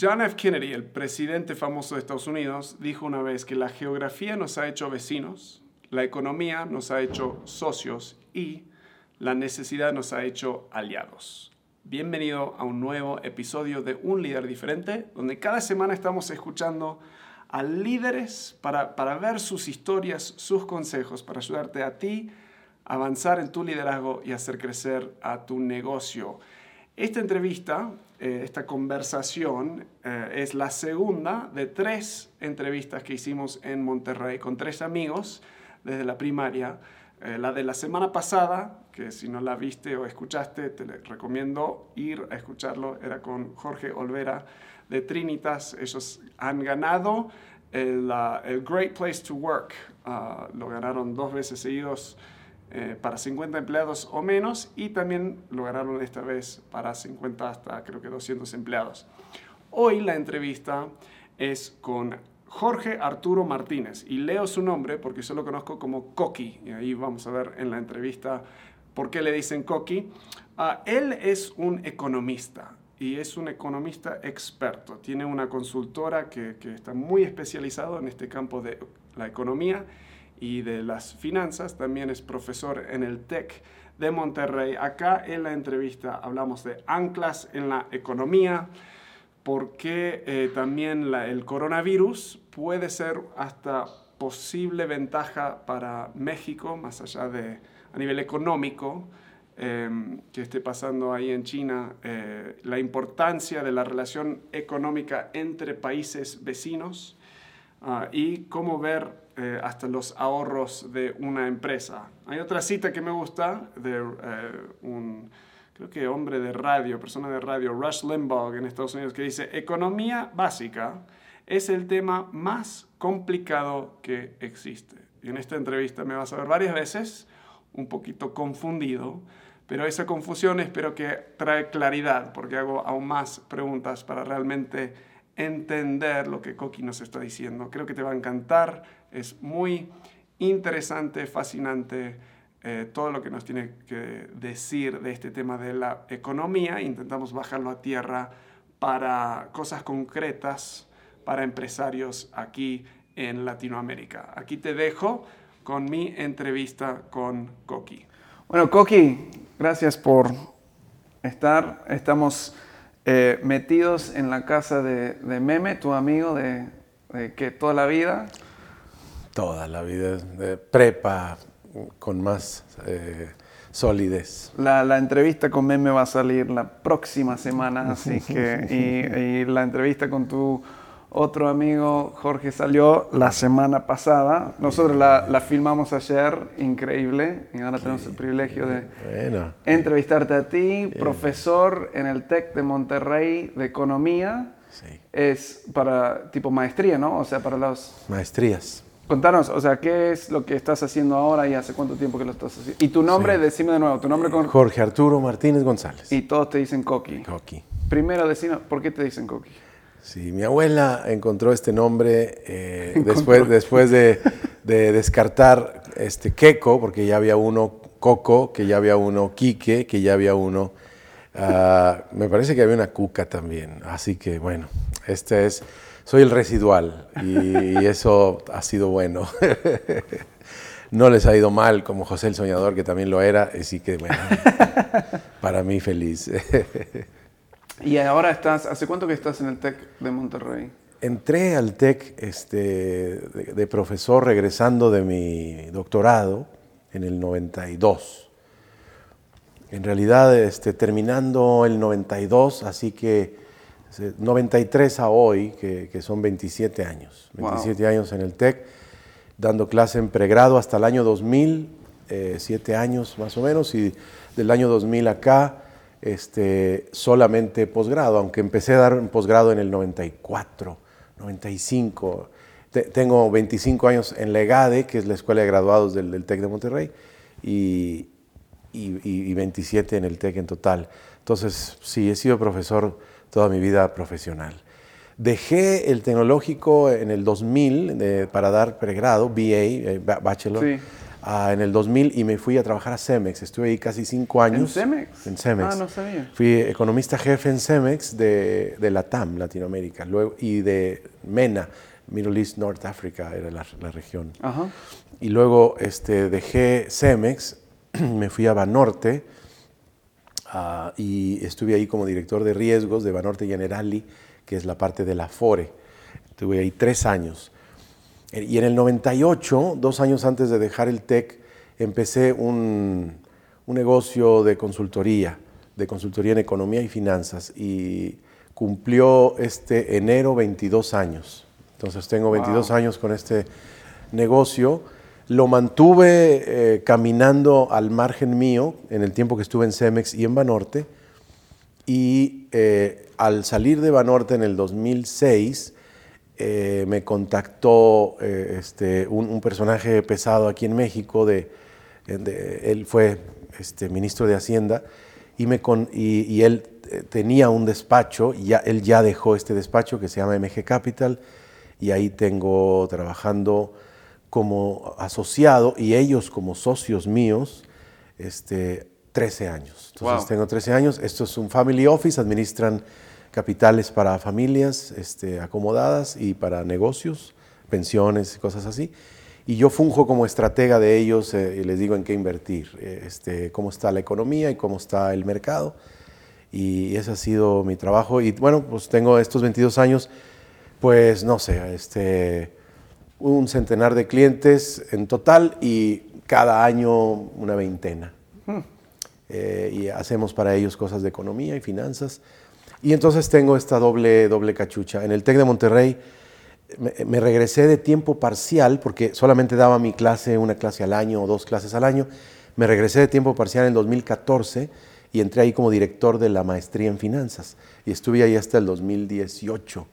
John F. Kennedy, el presidente famoso de Estados Unidos, dijo una vez que la geografía nos ha hecho vecinos, la economía nos ha hecho socios y la necesidad nos ha hecho aliados. Bienvenido a un nuevo episodio de Un líder diferente, donde cada semana estamos escuchando a líderes para, para ver sus historias, sus consejos, para ayudarte a ti a avanzar en tu liderazgo y hacer crecer a tu negocio. Esta entrevista, eh, esta conversación, eh, es la segunda de tres entrevistas que hicimos en Monterrey con tres amigos desde la primaria. Eh, la de la semana pasada, que si no la viste o escuchaste, te recomiendo ir a escucharlo, era con Jorge Olvera de Trinitas. Ellos han ganado el, Great Place to Work. Ah, lo ganaron dos veces seguidos eh, para 50 empleados o menos y también lo ganaron esta vez para 50 hasta creo que 200 empleados. Hoy la entrevista es con Jorge Arturo Martínez y leo su nombre porque yo lo conozco como Coqui y ahí vamos a ver en la entrevista por qué le dicen Coqui. Ah, él es un economista y es un economista experto. Tiene una consultora que, que está muy especializado en este campo de la economía y de las finanzas. También es profesor en el TEC de Monterrey. Acá en la entrevista hablamos de anclas en la economía, porque eh, también el coronavirus puede ser hasta posible ventaja para México, más allá de a nivel económico, em, que esté pasando ahí en China, eh, la importancia de la relación económica entre países vecinos ah, y cómo ver eh, hasta los ahorros de una empresa. Hay otra cita que me gusta de eh, un, creo que hombre de radio, persona de radio, Rush Limbaugh en Estados Unidos, que dice, economía básica es el tema más complicado que existe. Y en esta entrevista me vas a ver varias veces, un poquito confundido, pero esa confusión espero que trae claridad, porque hago aún más preguntas para realmente entender lo que Coqui nos está diciendo. Creo que te va a encantar, es muy interesante, fascinante eh, todo lo que nos tiene que decir de este tema de la economía. Intentamos bajarlo a tierra para cosas concretas para empresarios aquí en Latinoamérica. Aquí te dejo con mi entrevista con Coqui. Bueno, Coqui, gracias por estar. Estamos eh, metidos en la casa de, Meme, tu amigo de, que toda la vida. Toda la vida, de prepa con más eh, solidez. La, entrevista con Meme va a salir la próxima semana, así que, y la entrevista con tu otro amigo, Jorge, salió la semana pasada. Nosotros la, filmamos ayer, increíble. Y ahora tenemos el privilegio de entrevistarte a ti, profesor en el TEC de Monterrey de Economía. Sí. Es para tipo maestría, ¿no? O sea, para las... Maestrías. Contanos, o sea, ¿qué es lo que estás haciendo ahora y hace cuánto tiempo que lo estás haciendo? Y tu nombre, decime de nuevo, tu nombre con... Jorge Arturo Martínez González. Y todos te dicen Coqui. Coqui. Primero, decime, ¿por qué te dicen Coqui? Sí, mi abuela encontró este nombre eh, después, después de, descartar este Queco, porque ya había uno Coco, que ya había uno Quique, que ya había uno... Ah, me parece que había una Cuca también. Así que bueno, este es... Soy el residual y, eso ha sido bueno. no les ha ido mal como José el Soñador, que también lo era, así que bueno, para mí feliz. Y ahora estás, ¿hace cuánto que estás en el TEC de Monterrey? Entré al TEC este, de, profesor regresando de mi doctorado en el 92. En realidad, este, terminando el 92, así que 93 a hoy, que, son 27 años. 27 años en el TEC, dando clase en pregrado hasta el año 2000, 7 eh, años más o menos, y del año 2000 acá este, solamente posgrado, aunque empecé a dar posgrado en el 94, 95. tengo 25 años en la EGADE, que es la Escuela de Graduados del, TEC de Monterrey, y, y, 27 en el TEC en total. Entonces, sí, he sido profesor toda mi vida profesional. Dejé el tecnológico en el 2000 para dar pregrado, BA, eh, Bachelor. ah, en el 2000 y me fui a trabajar a Cemex. Estuve ahí casi cinco años. ¿En Cemex? En Cemex. Ah, no sabía. Fui economista jefe en Cemex de, de la TAM, Latinoamérica, luego, y de MENA, Middle East North Africa era la, la región. Ajá. Y luego este, dejé Cemex, me fui a Banorte ah, y estuve ahí como director de riesgos de Banorte Generali, que es la parte de la FORE. Estuve ahí tres años. Y en el 98, dos años antes de dejar el TEC, empecé un, un negocio de consultoría, de consultoría en economía y finanzas. Y cumplió este enero 22 años. Entonces tengo 22 años con este negocio. Lo mantuve eh, caminando al margen mío en el tiempo que estuve en Cemex y en Banorte. Y eh, al salir de Banorte en el 2006, eh, me contactó este, un, personaje pesado aquí en México. De, él fue este, ministro de Hacienda y, me con, y él tenía un despacho. Y ya, él ya dejó este despacho que se llama MG Capital y ahí tengo trabajando como asociado y ellos como socios míos, este, 13 años. Entonces Wow. tengo 13 años. Esto es un family office, administran capitales para familias este, acomodadas y para negocios, pensiones y cosas así. Y yo funjo como estratega de ellos eh, y les digo en qué invertir, eh, este, cómo está la economía y cómo está el mercado. Y ese ha sido mi trabajo. Y bueno, pues tengo estos 22 años, pues no sé, este, un centenar de clientes en total y cada año una veintena. Eh, y hacemos para ellos cosas de economía y finanzas. Y entonces tengo esta doble, doble cachucha. En el TEC de Monterrey me, me regresé de tiempo parcial porque solamente daba mi clase, una clase al año o dos clases al año. Me regresé de tiempo parcial en 2014 y entré ahí como director de la maestría en finanzas. Y estuve ahí hasta el 2018.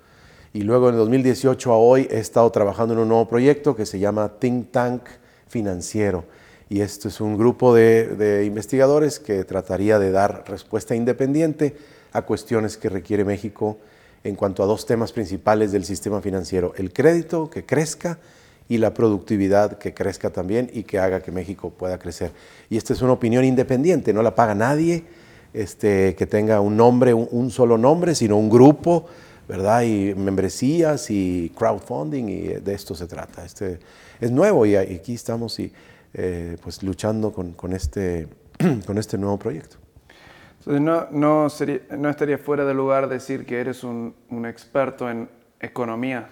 Y luego en el 2018 a hoy he estado trabajando en un nuevo proyecto que se llama Think Tank Financiero. Y esto es un grupo de, investigadores que trataría de dar respuesta independiente a cuestiones que requiere México en cuanto a dos temas principales del sistema financiero. El crédito que crezca y la productividad que crezca también y que haga que México pueda crecer. Y esta es una opinión independiente, no la paga nadie este, que tenga un nombre, un solo nombre, sino un grupo, ¿verdad? Y membresías y crowdfunding y de esto se trata. Este, es nuevo y aquí estamos y, eh, pues luchando con, con, este, con este nuevo proyecto. Entonces, no, no, sería, no estaría fuera de lugar decir que eres un, un experto en economía.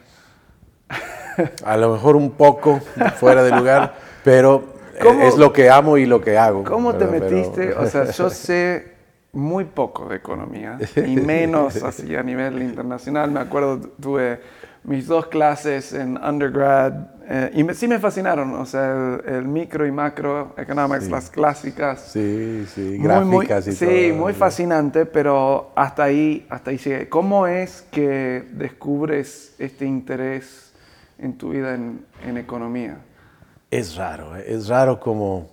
A lo mejor un poco fuera de lugar, pero ¿Cómo- es lo que amo y lo que hago. ¿Cómo te ¿verdad? Pero- metiste? O sea, yo sé muy poco de economía y menos así a nivel internacional. Me acuerdo, tuve mis dos clases en undergrad eh, y me- sí me fascinaron. O sea, el, el micro y macro economics, Sí. las clásicas. Sí, sí, Muy, muy- gráficas y sí, todo. muy fascinante, pero hasta ahí, hasta ahí llegué. ¿Cómo es que descubres este interés en tu vida en, en economía? Es raro, ¿eh? es raro como,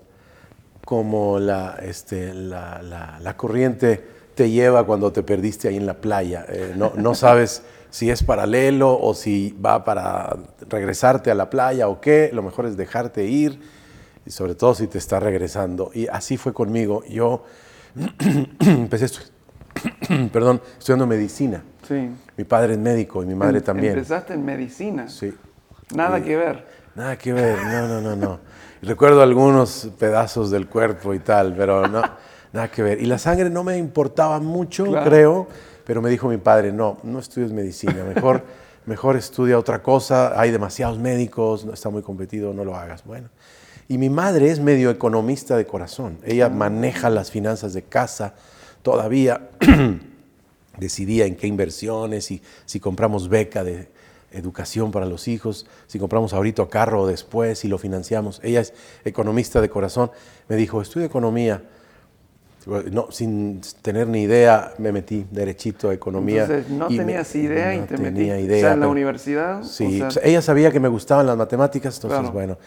como la, este, la, la- la corriente te lleva cuando te perdiste ahí en la playa. Eh, no, no sabes si es paralelo o si va para regresarte a la playa o qué. Lo mejor es dejarte ir y sobre todo si te está regresando. Y así fue conmigo. Yo empecé estu- perdón, estudiando medicina. Sí. Mi padre es médico y mi madre Em- también. Empezaste en medicina. Sí. Nada que ver. Nada que ver, no, no, no, no. Recuerdo algunos pedazos del cuerpo y tal, pero no, nada que ver. Y la sangre no me importaba mucho, Claro. creo, pero me dijo mi padre, no, no estudies medicina, mejor, mejor estudia otra cosa, hay demasiados médicos, no está muy competido, no lo hagas. Bueno, y mi madre es medio economista de corazón, ella maneja las finanzas de casa todavía, decidía en qué inversiones y si compramos beca de educación para los hijos, si compramos ahorita carro o después, si lo financiamos. Ella es economista de corazón. Me dijo, estudia economía. No, sin tener ni idea, me metí derechito a economía. Entonces, no y me- tenías idea y no te tenía idea, o sea, en la pero- universidad. Sí, o sea, ella sabía que me gustaban las matemáticas, entonces Claro. bueno,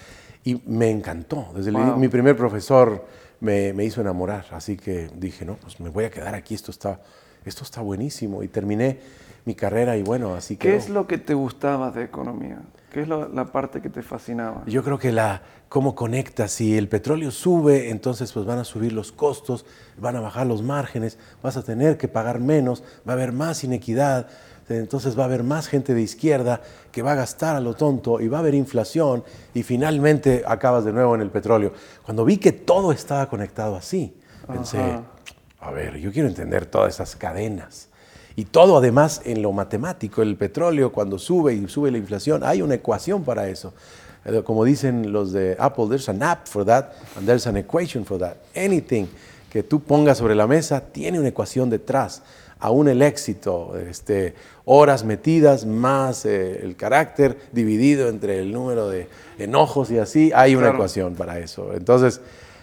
y me encantó. Desde el- mi primer profesor me, me hizo enamorar, así que dije, no, pues me voy a quedar aquí, esto está, esto está buenísimo. Y terminé mi carrera y bueno, así que... ¿Qué es lo que te gustaba de economía? ¿Qué es lo- la parte que te fascinaba? Yo creo que la cómo conecta, si el petróleo sube, entonces pues van a subir los costos, van a bajar los márgenes, vas a tener que pagar menos, va a haber más inequidad, entonces va a haber más gente de izquierda que va a gastar a lo tonto y va a haber inflación y finalmente acabas de nuevo en el petróleo. Cuando vi que todo estaba conectado así, pensé, Ajá. a ver, yo quiero entender todas esas cadenas. Y todo además en lo matemático, el petróleo cuando sube y sube la inflación, hay una ecuación para eso. Eh, Como dicen los de Apple, there's an app for that and there's an equation for that. Anything que tú pongas sobre la mesa tiene una ecuación detrás. Aún el éxito, este, horas metidas más eh, el carácter dividido entre el número de enojos y así, hay una Claro. ecuación para eso. Entonces,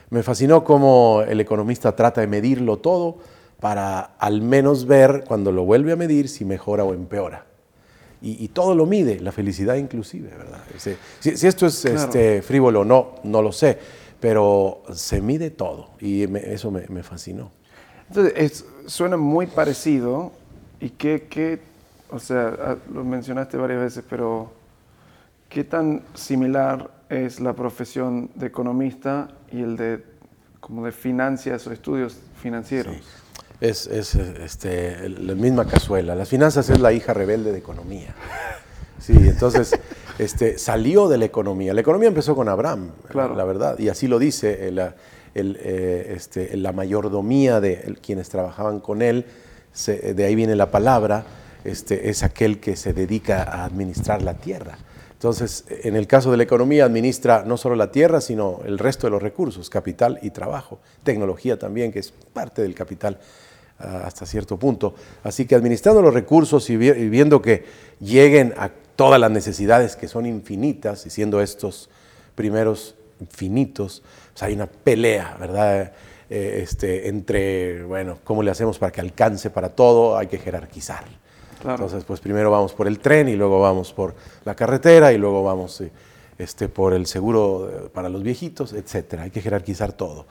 me fascinó cómo el economista trata de medirlo todo para al menos ver cuando lo vuelve a medir si mejora o empeora. Y, y todo lo mide, la felicidad inclusive, ¿verdad? Si, si esto es Claro. este, frívolo o no, no lo sé, pero se mide todo y me- eso me, me fascinó. Entonces, es- suena muy parecido y qué, qué, o sea, ah, lo mencionaste varias veces, pero ¿qué tan similar es la profesión de economista y el de como de finanzas o estudios financieros? Es, es, este, la misma cazuela. Las finanzas es la hija rebelde de economía. Sí, entonces este, salió de la economía. La economía empezó con Abraham, Claro. la verdad, y así lo dice el, eh, este, la mayordomía de el- quienes trabajaban con él. se- de ahí viene la palabra, este, es aquel que se dedica a administrar la tierra. Entonces, en el caso de la economía, administra no solo la tierra, sino el resto de los recursos, capital y trabajo, tecnología también, que es parte del capital hasta cierto punto. Así que administrando los recursos y, vi- y viendo que lleguen a todas las necesidades que son infinitas, y siendo estos primeros infinitos, pues hay una pelea, ¿verdad? Eh, este, entre, bueno, ¿cómo le hacemos para que alcance para todo? Hay que jerarquizar. Claro. Entonces, pues primero vamos por el tren y luego vamos por la carretera y luego vamos eh, este, por el seguro eh, para los viejitos, etcétera. Hay que jerarquizar todo.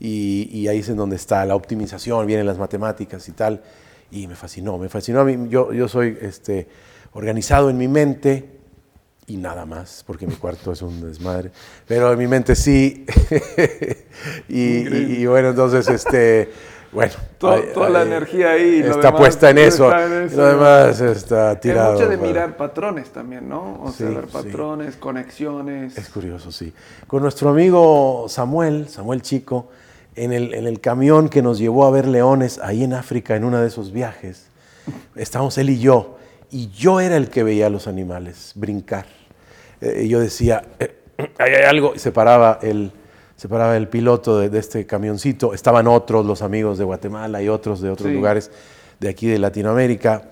Y, y ahí es en donde está la optimización, vienen las matemáticas y tal. Y me fascinó, me fascinó a mí. Yo, yo soy este, organizado en mi mente y nada más, porque mi cuarto es un desmadre. Pero en mi mente sí. y, y- y bueno, entonces, este, bueno. Todo- ahí- toda la ahí energía ahí, Está demás puesta en eso. en eso. Lo demás está tirado. Es mucho de para- mirar patrones también, ¿no? O sea, Sí, ver sí. patrones, conexiones. Es curioso, sí. Con nuestro amigo Samuel, Samuel Chico, en el, en el camión que nos llevó a ver leones ahí en África en uno de esos viajes, estábamos él y yo, y yo era el que veía a los animales brincar. Eh, yo decía, "Eh, ahí hay algo, y se paraba el, se paraba el piloto de, de este camioncito, estaban otros, los amigos de Guatemala y otros de otros Sí. lugares de aquí de Latinoamérica.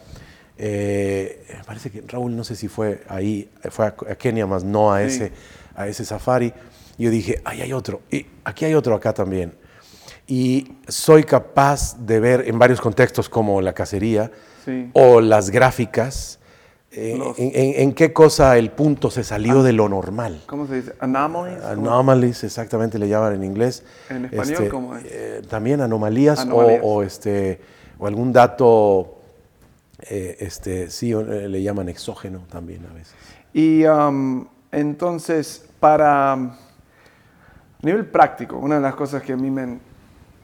Eh, me parece que Raúl, no sé si fue ahí, fue a, a Kenia, más no a Sí. ese, a ese safari. Yo dije, ahí hay otro, y aquí hay otro acá también. Y soy capaz de ver en varios contextos como la cacería Sí. o las gráficas, eh, Los- en, qué cosa el punto se salió de lo normal. ¿Cómo se dice? Anomalies. Anomalies, exactamente le llaman en inglés. En español, ¿cómo es? eh, también anomalías, o- Anomalías. O, este, o algún dato, eh, este, sí, le llaman exógeno también a veces. Y um, entonces, para um, nivel práctico, una de las cosas que a mí me,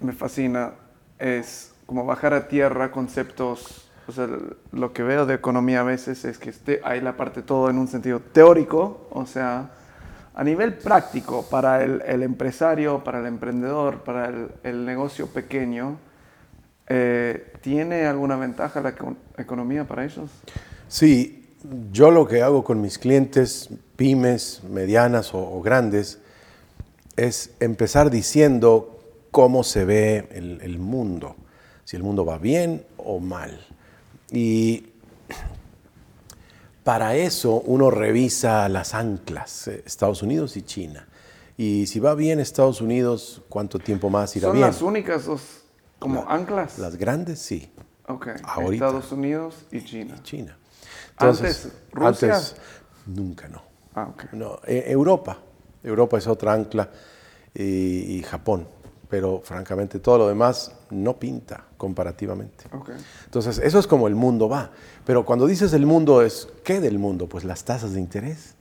me fascina es como bajar a tierra conceptos, o sea, lo que veo de economía a veces es que esté, hay la parte todo en un sentido teórico, o sea, a nivel práctico, para el, empresario, para el emprendedor, para el, negocio pequeño, eh, ¿tiene alguna ventaja la eco- economía para ellos? Sí, yo lo que hago con mis clientes, pymes, medianas o grandes, es empezar diciendo cómo se ve el, el mundo, si el mundo va bien o mal. Y para eso uno revisa las anclas, eh, Estados Unidos y China. Y si va bien Estados Unidos, ¿cuánto tiempo más irá ¿Son bien? las únicas dos como anclas? Las grandes, sí. Ok, ahorita. Estados Unidos y China. China. Antes, ¿Rusia? antes, nunca no. Ah, ok. No, e- Europa. Europa es otra ancla y, y Japón. Pero francamente todo lo demás no pinta comparativamente. Entonces, eso es como el mundo va. Pero cuando dices el mundo es, ¿qué del mundo? Pues las tasas de interés.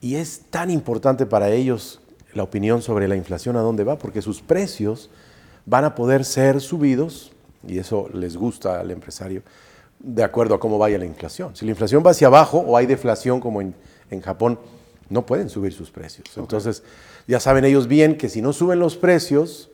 Y es tan importante para ellos la opinión sobre la inflación a dónde va, porque sus precios van a poder ser subidos, y eso les gusta al empresario, de acuerdo a cómo vaya la inflación. Si la inflación va hacia abajo o hay deflación como en, Japón, no pueden subir sus precios. Entonces, ya saben ellos bien que si no suben los precios,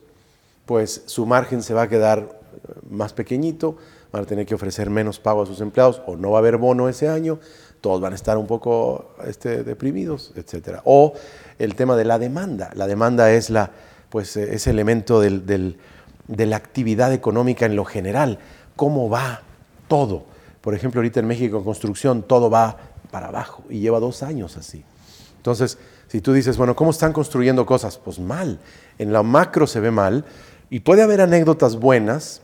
pues su margen se va a quedar eh, más pequeñito, van a tener que ofrecer menos pago a sus empleados o no va a haber bono ese año, todos van a estar un poco este, deprimidos, etc. O el tema de la demanda. La demanda es la, pues, eh, ese elemento de la actividad económica en lo general. ¿Cómo va todo? Por ejemplo, ahorita en México en construcción todo va para abajo y lleva dos años así. Entonces, si tú dices, bueno, ¿cómo están construyendo cosas? Pues mal. En la macro se ve mal y puede haber anécdotas buenas.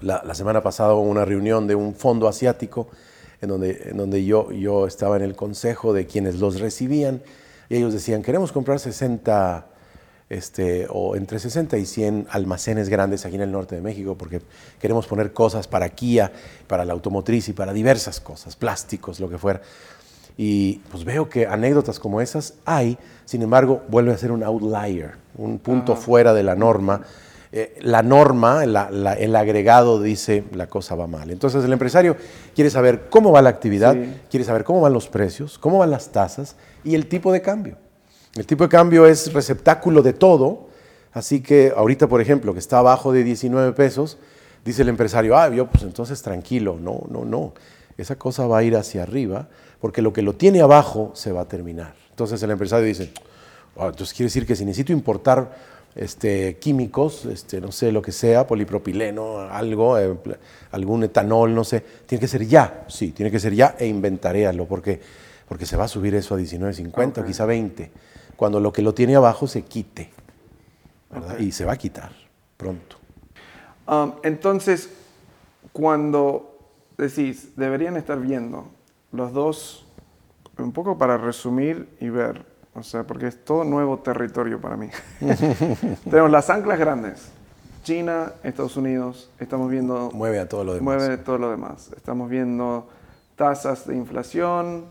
La, la semana pasada hubo una reunión de un fondo asiático en donde, en donde yo, yo estaba en el consejo de quienes los recibían y ellos decían, queremos comprar 60 este, o entre 60 y 100 almacenes grandes aquí en el norte de México porque queremos poner cosas para Kia, para la automotriz y para diversas cosas, plásticos, lo que fuera. Y pues veo que anécdotas como esas hay, sin embargo, vuelve a ser un outlier, un punto fuera de la norma eh, la norma, el agregado dice la cosa va mal. Entonces el empresario quiere saber cómo va la actividad, quiere saber cómo van los precios, cómo van las tasas y el tipo de cambio. El tipo de cambio es receptáculo de todo, así que ahorita, por ejemplo, que está abajo de 19 pesos, dice el empresario, ah, yo pues entonces tranquilo, no, no, no, esa cosa va a ir hacia arriba porque lo que lo tiene abajo se va a terminar. Entonces el empresario dice, ah, entonces quiere decir que si necesito importar este, químicos, este, no sé, lo que sea, polipropileno, algo, eh, algún etanol, no sé, tiene que ser ya, sí, tiene que ser ya e inventaréalo, porque, porque se va a subir eso a 19.50 o quizá 20, cuando lo que lo tiene abajo se quite, Y se va a quitar pronto. Um, entonces, cuando decís, deberían estar viendo los dos, un poco para resumir y ver, o sea, porque es todo nuevo territorio para mí. Tenemos las anclas grandes. China, Estados Unidos, estamos viendo... Mueve a todo lo demás. Mueve todo lo demás. Estamos viendo tasas de inflación,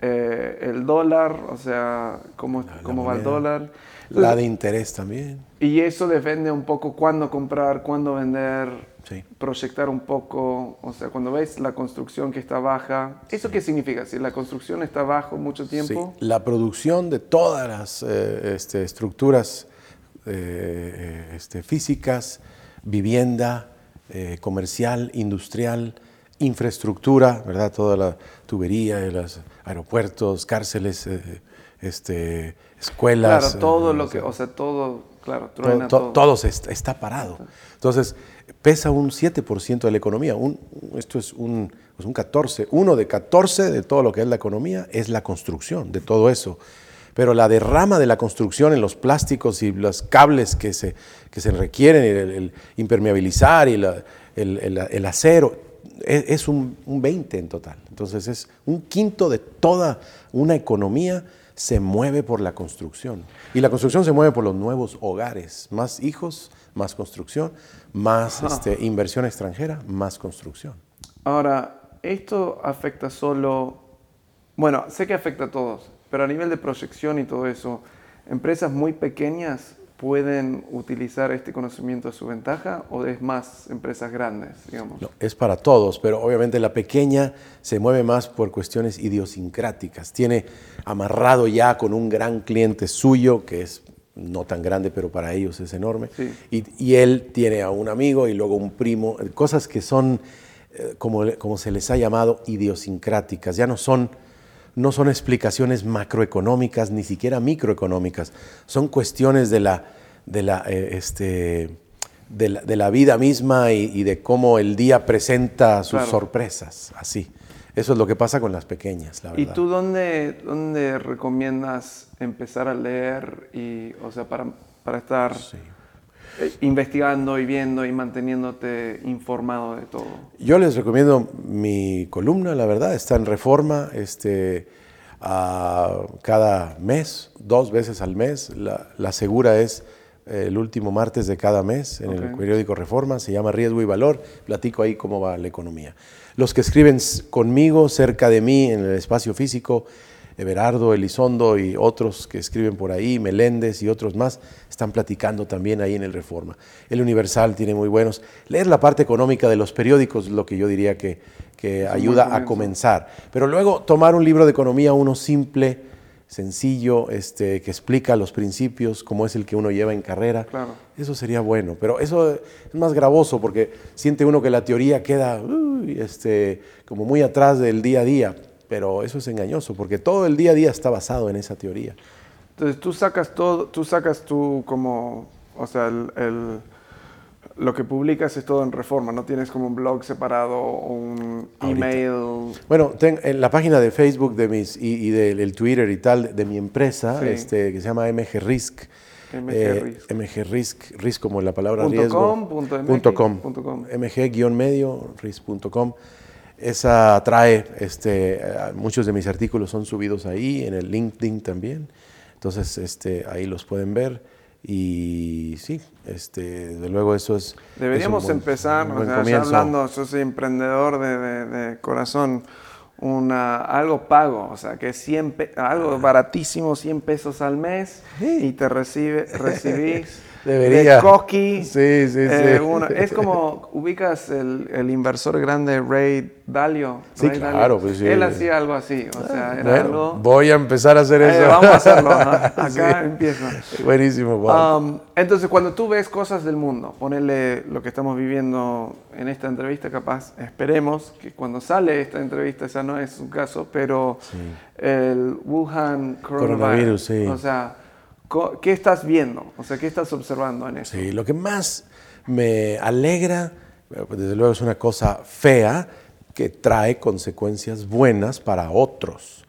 eh, el dólar, o sea, cómo, cómo va el dólar. La de interés también. Y eso depende un poco cuándo comprar, cuándo vender, proyectar un poco, o sea, cuando ves la construcción que está baja, ¿eso qué significa? Si la construcción está bajo mucho tiempo. La producción de todas las eh, este, estructuras eh, este, físicas, vivienda, eh, comercial, industrial, infraestructura, ¿verdad? Toda la tubería, los aeropuertos, cárceles, este, escuelas. Claro, todo lo que, o sea, todo, claro, truena todo. Todo, está, está parado. Entonces, pesa un 7% de la economía. esto es un, 14. Pues Uno de 14 de todo lo que es la economía es la construcción, de todo eso. Pero la derrama de la construcción en los plásticos y los cables que se, que se requieren, el, impermeabilizar y el, acero, es, es un, un 20 en total. Entonces es un quinto de toda una economía se mueve por la construcción. Y la construcción se mueve por los nuevos hogares, más hijos, más construcción, más este, inversión extranjera, más construcción. Ahora, esto afecta solo, bueno, sé que afecta a todos, pero a nivel de proyección y todo eso, empresas muy pequeñas pueden utilizar este conocimiento a su ventaja o es más empresas grandes, digamos? No, es para todos, pero obviamente la pequeña se mueve más por cuestiones idiosincráticas. Tiene amarrado ya con un gran cliente suyo, que es no tan grande, pero para ellos es enorme. Y, él tiene a un amigo y luego un primo, cosas que son, eh, como, como, se les ha llamado, idiosincráticas. Ya no son, no son explicaciones macroeconómicas, ni siquiera microeconómicas. Son cuestiones de la, de la, eh, este, de la, vida misma y, de cómo el día presenta sus sorpresas, así. Eso es lo que pasa con las pequeñas, la verdad. ¿Y tú dónde, dónde recomiendas empezar a leer y, o sea, para, para estar eh, investigando y viendo y manteniéndote informado de todo? Yo les recomiendo mi columna, la verdad, está en Reforma, este, cada mes, dos veces al mes. La, la segura es el último martes de cada mes en el periódico Reforma, se llama Riesgo y Valor, platico ahí cómo va la economía. Los que escriben conmigo, cerca de mí, en el espacio físico, Everardo Elizondo y otros que escriben por ahí, Meléndez y otros más, están platicando también ahí en el Reforma. El Universal tiene muy buenos. Leer la parte económica de los periódicos es lo que yo diría que, que ayuda a comenzar. Pero luego tomar un libro de economía, uno simple, sencillo, este, que explica los principios, como es el que uno lleva en carrera, Claro. eso sería bueno. Pero eso es más gravoso porque siente uno que la teoría queda este, como muy atrás del día a día. Pero eso es engañoso porque todo el día a día está basado en esa teoría. Entonces tú sacas todo, tú sacas tu como, o sea, el, el- lo que publicas es todo en reforma, no tienes como un blog separado o un Ahorita. email. Bueno, ten- en la página de Facebook de mis, y, y del el Twitter y tal de mi empresa, Sí. este, que se llama MG Risk. MG eh, Risk. MG Risk, Risk como la palabra Punto riesgo. com, punto MX, punto com. MG-medio, risk.com. Esa trae, este, eh, muchos de mis artículos son subidos ahí, en el LinkedIn también. Entonces, este, ahí los pueden ver. Y sí, este, desde luego eso es. Deberíamos es un buen- empezar, un o sea, hablando, yo soy emprendedor de, de- de corazón, una, algo pago, o sea, que 100 pe- algo baratísimo, 100 pesos al mes, y te recibe, recibís Debería. de Coqui. Sí, sí, eh, sí. es como, ubicas el, el inversor grande Ray Dalio. Sí, Ray claro, pues sí. Él hacía algo así, o sea, era Bueno, algo... voy a empezar a hacer Eh, eso. vamos a hacerlo, ajá. acá Sí. empiezo. Buenísimo, Bob. Um, entonces, cuando tú ves cosas del mundo, ponele lo que estamos viviendo en esta entrevista, capaz, esperemos que cuando sale esta entrevista, esa no es un caso, pero el Wuhan coronavirus, Coronavirus, sí. o sea, ¿qué estás viendo? O sea, ¿qué estás observando en eso? Sí, lo que más me alegra, eh, desde luego es una cosa fea que trae consecuencias buenas para otros.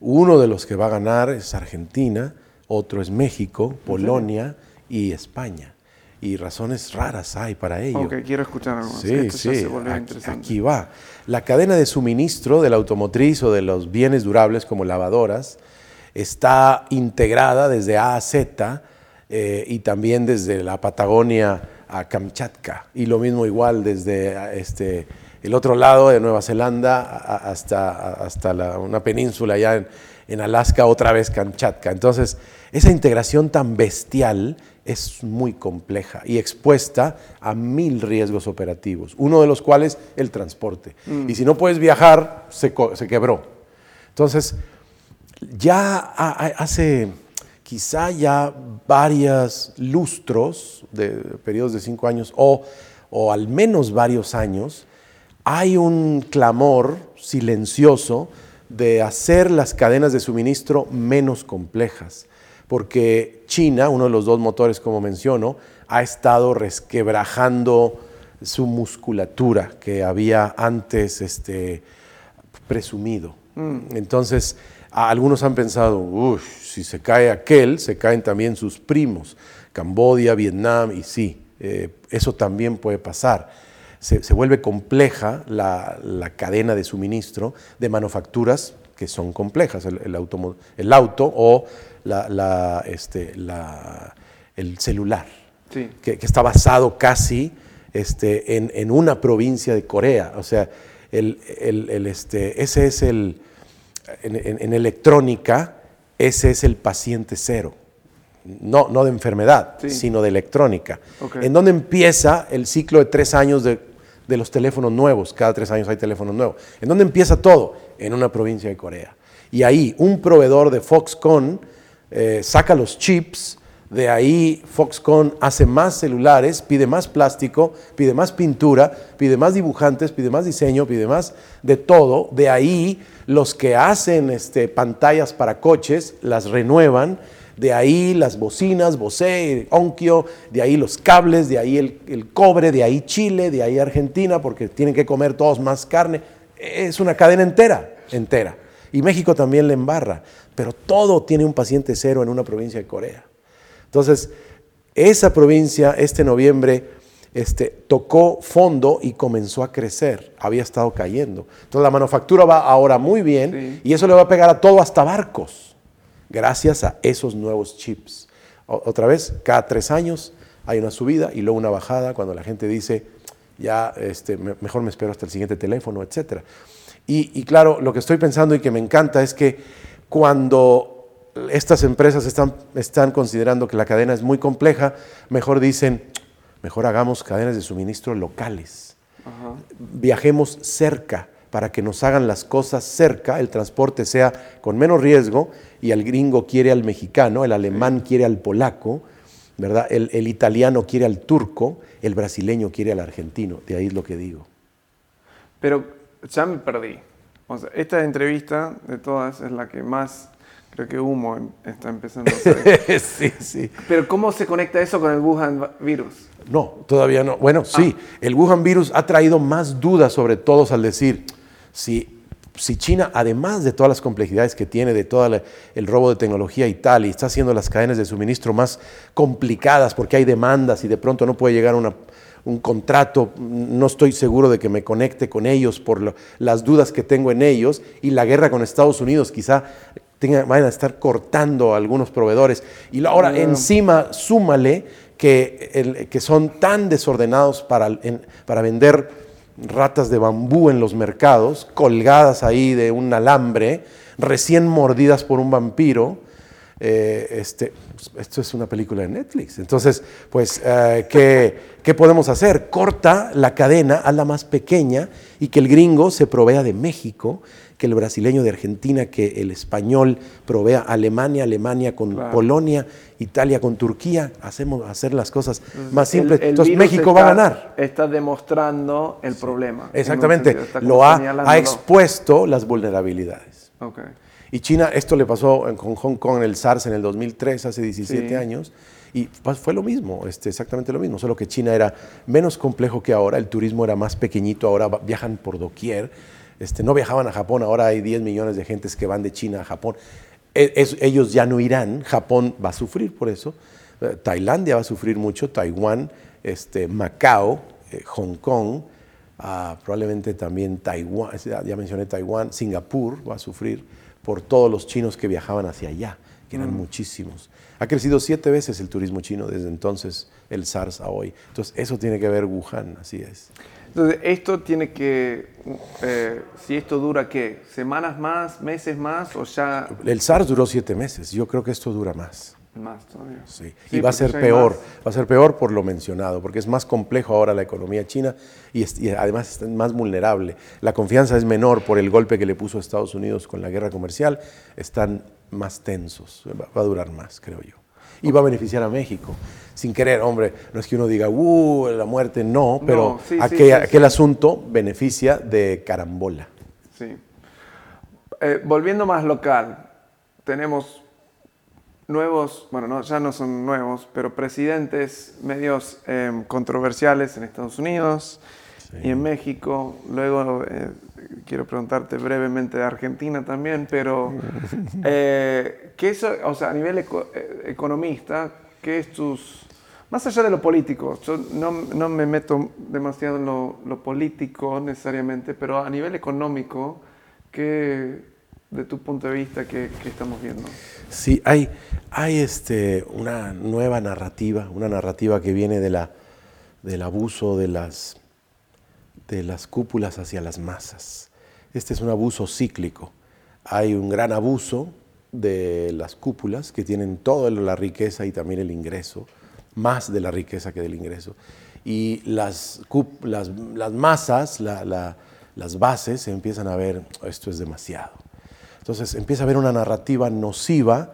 Uno de los que va a ganar es Argentina, otro es México, Polonia y España. Y razones raras hay para ello. Ok, quiero escuchar algo. que Sí, esto sí, se aquí va. La cadena de suministro de la automotriz o de los bienes durables como lavadoras está integrada desde A a Z eh, y también desde la Patagonia a Kamchatka y lo mismo igual desde este, el otro lado de Nueva Zelanda hasta, hasta la- una península allá en, en Alaska, otra vez Kamchatka. Entonces, esa integración tan bestial es muy compleja y expuesta a mil riesgos operativos, uno de los cuales el transporte. Y si no puedes viajar, se, se quebró. Entonces, ya ha- ha- hace quizá ya varios lustros, de periodos de cinco años o, o al menos varios años, hay un clamor silencioso de hacer las cadenas de suministro menos complejas, porque China, uno de los dos motores como menciono, ha estado resquebrajando su musculatura que había antes este, presumido. Entonces, a- algunos han pensado, "Uy, si se cae aquel, se caen también sus primos, Cambodia, Vietnam, y sí, eh, eso también puede pasar. Se, se vuelve compleja la, la cadena de suministro de manufacturas que son complejas, el, el automo- el auto o la- la, este, el celular Sí. que, que está basado casi este, en, en una provincia de Corea. O sea, el, el- el, este, ese es el, en, en- en electrónica, ese es el paciente cero. No, no de enfermedad, Sí. sino de electrónica. En donde empieza el ciclo de tres años de, de los teléfonos nuevos. Cada tres años hay teléfonos nuevos. ¿En dónde empieza todo? En una provincia de Corea. Y ahí un proveedor de Foxconn eh, saca los chips, de ahí Foxconn hace más celulares, pide más plástico, pide más pintura, pide más dibujantes, pide más diseño, pide más de todo. De ahí los que hacen este, pantallas para coches las renuevan. De ahí las bocinas, Bose, Onkyo, de ahí los cables, de ahí el, el cobre, de ahí Chile, de ahí Argentina, porque tienen que comer todos más carne. Es una cadena entera, entera. Y México también le embarra, pero todo tiene un paciente cero en una provincia de Corea. Entonces, esa provincia este noviembre este, tocó fondo y comenzó a crecer, había estado cayendo. Entonces la manufactura va ahora muy bien Sí. y eso le va a pegar a todo hasta barcos, gracias a esos nuevos chips. O- otra vez, cada tres años hay una subida y luego una bajada cuando la gente dice, ya este, me- mejor me espero hasta el siguiente teléfono, etc. Y, y claro, lo que estoy pensando y que me encanta es que Cuando estas empresas están, están considerando que la cadena es muy compleja, mejor dicen, mejor hagamos cadenas de suministro locales. Viajemos cerca para que nos hagan las cosas cerca, el transporte sea con menos riesgo y el gringo quiere al mexicano, el alemán quiere al polaco, ¿verdad? El, el, italiano quiere al turco, el brasileño quiere al argentino, de ahí es lo que digo. Pero ya me perdí. O sea, esta entrevista de todas es la que más creo que humo em, está empezando a hacer. sí, sí. Pero ¿cómo se conecta eso con el Wuhan virus? No, todavía no. Bueno, sí, Ah. el Wuhan virus ha traído más dudas sobre todos al decir, si, si China, además de todas las complejidades que tiene, de todo el robo de tecnología y tal, y está haciendo las cadenas de suministro más complicadas porque hay demandas y de pronto no puede llegar una- un contrato, no estoy seguro de que me conecte con ellos por lo- las dudas que tengo en ellos, y la guerra con Estados Unidos quizá vayan a estar cortando a algunos proveedores. Y ahora Ah. encima súmale que, el- que son tan desordenados para, en- para vender ratas de bambú en los mercados, colgadas ahí de un alambre, recién mordidas por un vampiro. Eh, este, esto es una película de Netflix. Entonces, pues, eh, ¿qué, qué podemos hacer? Corta la cadena, hazla más pequeña y que el gringo se provea de México, que el brasileño de Argentina, que el español provea Alemania, Alemania con Claro. Polonia, Italia con Turquía. Hacemos hacer las cosas más simples. El- el Entonces, México va a está- ganar. Está demostrando el problema. en un Exactamente, está lo ha, ha expuesto las vulnerabilidades. Ok. Y China, esto le pasó con Hong Kong en el SARS en el 2003, hace 17 Sí. años, y fue lo mismo, este, exactamente lo mismo, solo que China era menos complejo que ahora, el turismo era más pequeñito, ahora viajan por doquier, este, no viajaban a Japón, ahora hay 10 millones de gentes que van de China a Japón. E- es- ellos ya no irán, Japón va a sufrir por eso, Eh, Tailandia va a sufrir mucho, Taiwán, este, Macao, eh, Hong Kong, Ah, probablemente también Taiwán, ya ya mencioné Taiwán, Singapur va a sufrir por todos los chinos que viajaban hacia allá, que eran muchísimos. Ha crecido siete veces el turismo chino desde entonces, el SARS a hoy. Entonces, eso tiene que ver Wuhan, así es. Entonces, esto tiene que, eh, si esto dura, ¿qué? ¿Semanas más, meses más o ya El SARS duró siete meses, yo creo que esto dura más. más todavía? Sí. Sí, y va a ser peor, más. va a ser peor por lo mencionado, porque es más complejo ahora la economía china y, es- y además es más vulnerable. La confianza es menor por el golpe que le puso a Estados Unidos con la guerra comercial, están más tensos, va a durar más, creo yo. Y va a beneficiar a México. Sin querer, hombre, no es que uno diga, uh, la muerte, no, pero sí, sí, aquel, sí, sí. aquel asunto beneficia de carambola. Sí. Eh, volviendo más local, tenemos nuevos, bueno, no, ya no son nuevos, pero presidentes medios eh, controversiales en Estados Unidos y en México. Luego eh, quiero preguntarte brevemente de Argentina también, pero eh, ¿qué es, o sea, a nivel eco- eh, economista, qué es tus... Más allá de lo político, yo no, no me meto demasiado en lo, lo político necesariamente, pero a nivel económico, ¿qué, de tu punto de vista, qué, qué estamos viendo? Sí, hay, hay este, una nueva narrativa, una narrativa que viene de la, del abuso de las, de las cúpulas hacia las masas. Este es un abuso cíclico. Hay un gran abuso de las cúpulas que tienen toda la riqueza y también el ingreso, más de la riqueza que del ingreso. Y las, las, las masas, la- la- las bases, se empiezan a ver, esto es demasiado. Entonces empieza a haber una narrativa nociva,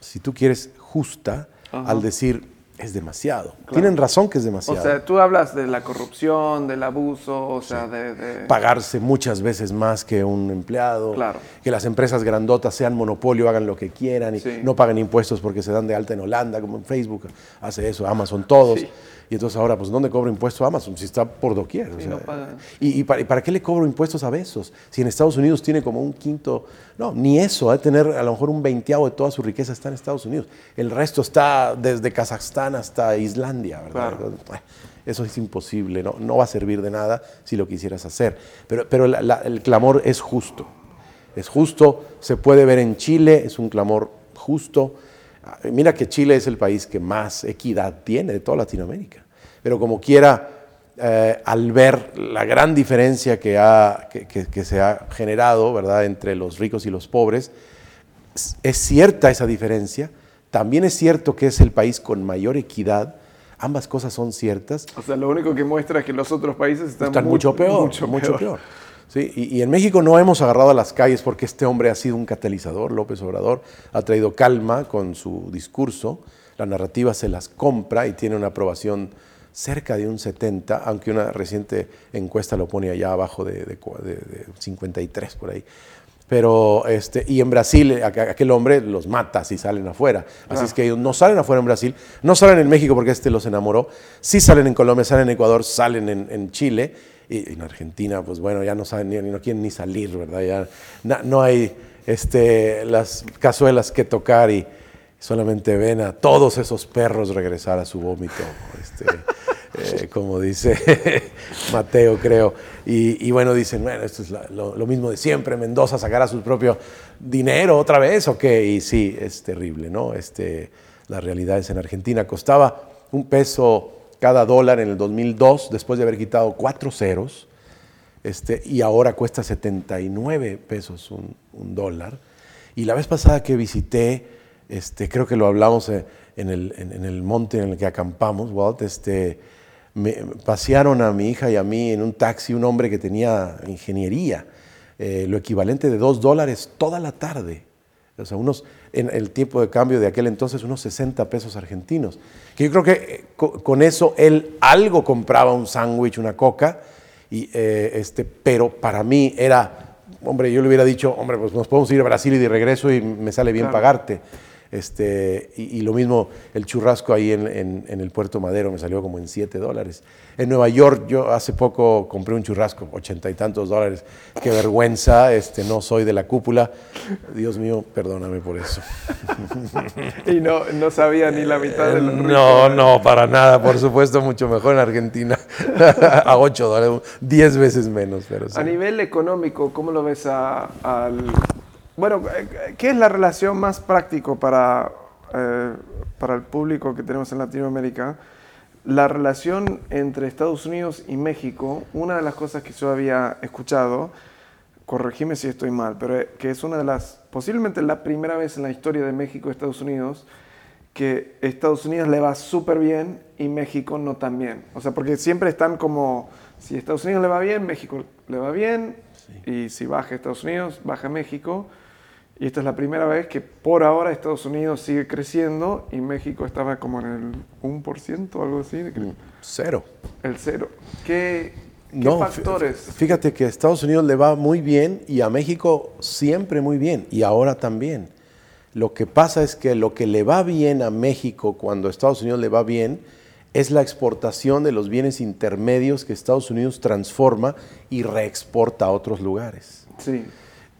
si tú quieres, justa, Ajá. al decir, es demasiado. Tienen razón que es O demasiado. sea, tú hablas de la corrupción, del abuso, o sea, de... de- pagarse muchas veces más que un empleado, Claro. que las empresas grandotas sean monopolio, hagan lo que quieran y Sí. no paguen impuestos porque se dan de alta en Holanda, como en Facebook hace eso, Amazon, todos. Sí. Y entonces ahora, pues, ¿dónde cobro impuesto Amazon? Si está por doquier. o Sí, sea, no. ¿Y, y para, y para qué le cobro impuestos a Besos? Si en Estados Unidos tiene como un quinto, no, ni eso, ha de tener a lo mejor un veinteavo de toda su riqueza está en Estados Unidos. El resto está desde Kazajstán hasta Islandia, ¿verdad? Claro. Bueno, Eso es imposible, no, no va a servir de nada si lo quisieras hacer. Pero, pero la- la- el clamor es justo. Es justo, se puede ver en Chile, es un clamor justo. Ah, Mira que Chile es el país que más equidad tiene de toda Latinoamérica. Pero como quiera, eh, al ver la gran diferencia que, ha- que- que- que se ha generado ¿verdad? entre los ricos y los pobres, es cierta esa diferencia, también es cierto que es el país con mayor equidad, ambas cosas son ciertas. O sea, lo único que muestra es que los otros países están, mucho, peor, mucho, peor. Sí, y, en México no hemos agarrado a las calles porque este hombre ha sido un catalizador, López Obrador, ha traído calma con su discurso, la narrativa se las compra y tiene una aprobación cerca de un 70, aunque una reciente encuesta lo pone allá abajo de, de 53 por ahí. Pero, este, y en Brasil, aquel hombre los mata si salen afuera. Así es que ellos no salen afuera en Brasil, no salen en México porque este los enamoró, sí salen en Colombia, salen en Ecuador, salen en, Chile. Y en Argentina, pues bueno, ya no saben ni, no quieren ni salir, ¿verdad? Ya no, hay este, las cazuelas que tocar y solamente ven a todos esos perros regresar a su vómito. Este, eh, como dice Mateo, creo. Y, bueno, dicen, bueno, esto es lo, mismo de siempre, Mendoza sacará su propio dinero otra vez, ¿o qué? Y sí, es terrible, ¿no? Este, la realidad es en Argentina costaba un peso cada dólar en el 2002, después de haber quitado cuatro ceros, este, y ahora cuesta 79 pesos un, dólar. Y la vez pasada que visité, este, creo que lo hablamos eh, en el, en el monte en el que acampamos, Walt, este, pasearon a mi hija y a mí en un taxi un hombre que tenía ingeniería, eh, lo equivalente de dos dólares toda la tarde. O sea, unos, en el tiempo de cambio de aquel entonces, unos 60 pesos argentinos. Que yo creo que eh, con eso él algo compraba un sándwich, una coca, y, eh, este, pero para mí era, hombre, yo le hubiera dicho, hombre, pues nos podemos ir a Brasil y de regreso y me sale bien pagarte. Este, y, lo mismo el churrasco ahí en, el Puerto Madero me salió como en 7 dólares. En Nueva York yo hace poco compré un churrasco, ochenta y tantos dólares. Qué vergüenza, este, no soy de la cúpula. Dios mío, perdóname por eso. y no, no sabía ni la mitad de lo No, no, para nada. Por supuesto, mucho mejor en Argentina. a 8 dólares, 10 veces menos. Pero A nivel económico, ¿cómo lo ves al bueno, ¿qué es la relación más práctico para, eh, para el público que tenemos en Latinoamérica? La relación entre Estados Unidos y México, una de las cosas que yo había escuchado, corregime si estoy mal, pero eh, que es una de las, posiblemente la primera vez en la historia de México y Estados Unidos, que Estados Unidos le va súper bien y México no tan bien. O sea, porque siempre están como, si Estados Unidos le va bien, México le va bien, y si baja Estados Unidos, baja México. Y esta es la primera vez que por ahora Estados Unidos sigue creciendo y México estaba como en el 1% o algo así. Mm, cero. El cero. ¿Qué, factores? Fíjate que a Estados Unidos le va muy bien y a México siempre muy bien y ahora también. Lo que pasa es que lo que le va bien a México cuando a Estados Unidos le va bien es la exportación de los bienes intermedios que Estados Unidos transforma y reexporta a otros lugares. Sí.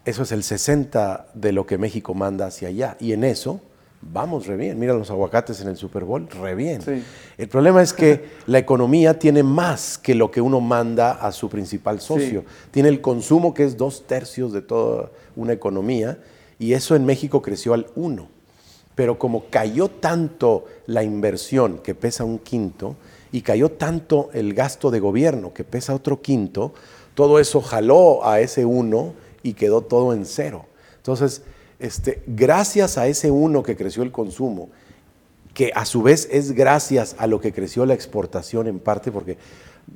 Eso es el 60 de lo que México manda hacia allá. Y en eso vamos re bien. Mira los aguacates en el Super Bowl, re bien. El problema es que la economía tiene más que lo que uno manda a su principal socio. Tiene el consumo que es dos tercios de toda una economía y eso en México creció al uno. Pero como cayó tanto la inversión, que pesa un quinto, y cayó tanto el gasto de gobierno, que pesa otro quinto, todo eso jaló a ese uno y quedó todo en cero. Entonces, este, gracias a ese uno que creció el consumo, que a su vez es gracias a lo que creció la exportación en parte, porque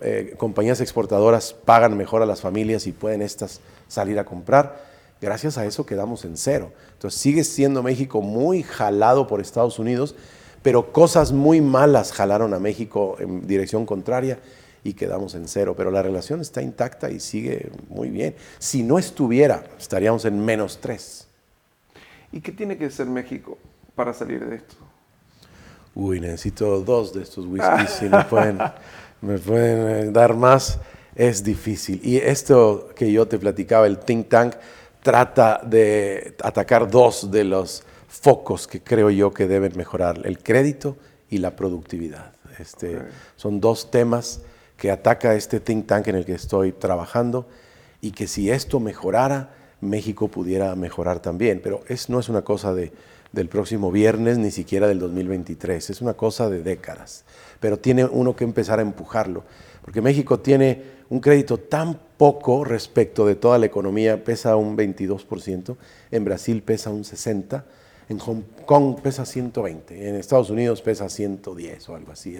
eh, compañías exportadoras pagan mejor a las familias y pueden estas salir a comprar, gracias a eso quedamos en cero. Entonces sigue siendo México muy jalado por Estados Unidos, pero cosas muy malas jalaron a México en dirección contraria y quedamos en cero, pero la relación está intacta y sigue muy bien. Si no estuviera, estaríamos en menos tres. ¿Y qué tiene que hacer México para salir de esto? Uy, necesito dos de estos whiskies, si me pueden, me pueden eh, dar más, es difícil. Y esto que yo te platicaba, el think tank, trata de atacar dos de los focos que creo yo que deben mejorar, el crédito y la productividad. Este, Son dos temas que ataca este think tank en el que estoy trabajando y que si esto mejorara, México pudiera mejorar también. Pero es, no es una cosa de, del próximo viernes ni siquiera del 2023, es una cosa de décadas. Pero tiene uno que empezar a empujarlo, porque México tiene un crédito tan poco respecto de toda la economía, pesa un 22%, en Brasil pesa un 60%, en Hong Kong pesa 120, en Estados Unidos pesa 110 o algo así.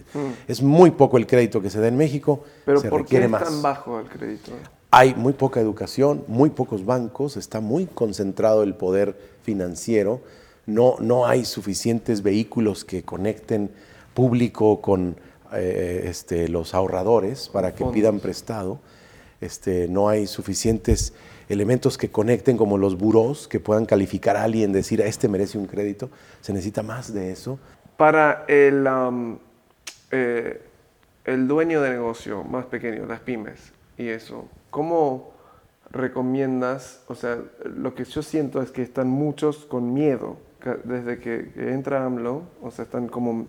Es muy poco el crédito que se da en México, Pero se ¿por qué es más. tan bajo el crédito? Hay muy poca educación, muy pocos bancos, está muy concentrado el poder financiero, no, no hay suficientes vehículos que conecten público con eh, este, los ahorradores para que Fondos. pidan prestado, este, no hay suficientes elementos que conecten como los burós que puedan calificar a alguien, decir a este merece un crédito, se necesita más de eso. Para el, am, eh, el dueño de negocio más pequeño, las pymes y eso, ¿cómo recomiendas? O sea, lo que yo siento es que están muchos con miedo desde que, que entra AMLO, o sea, están como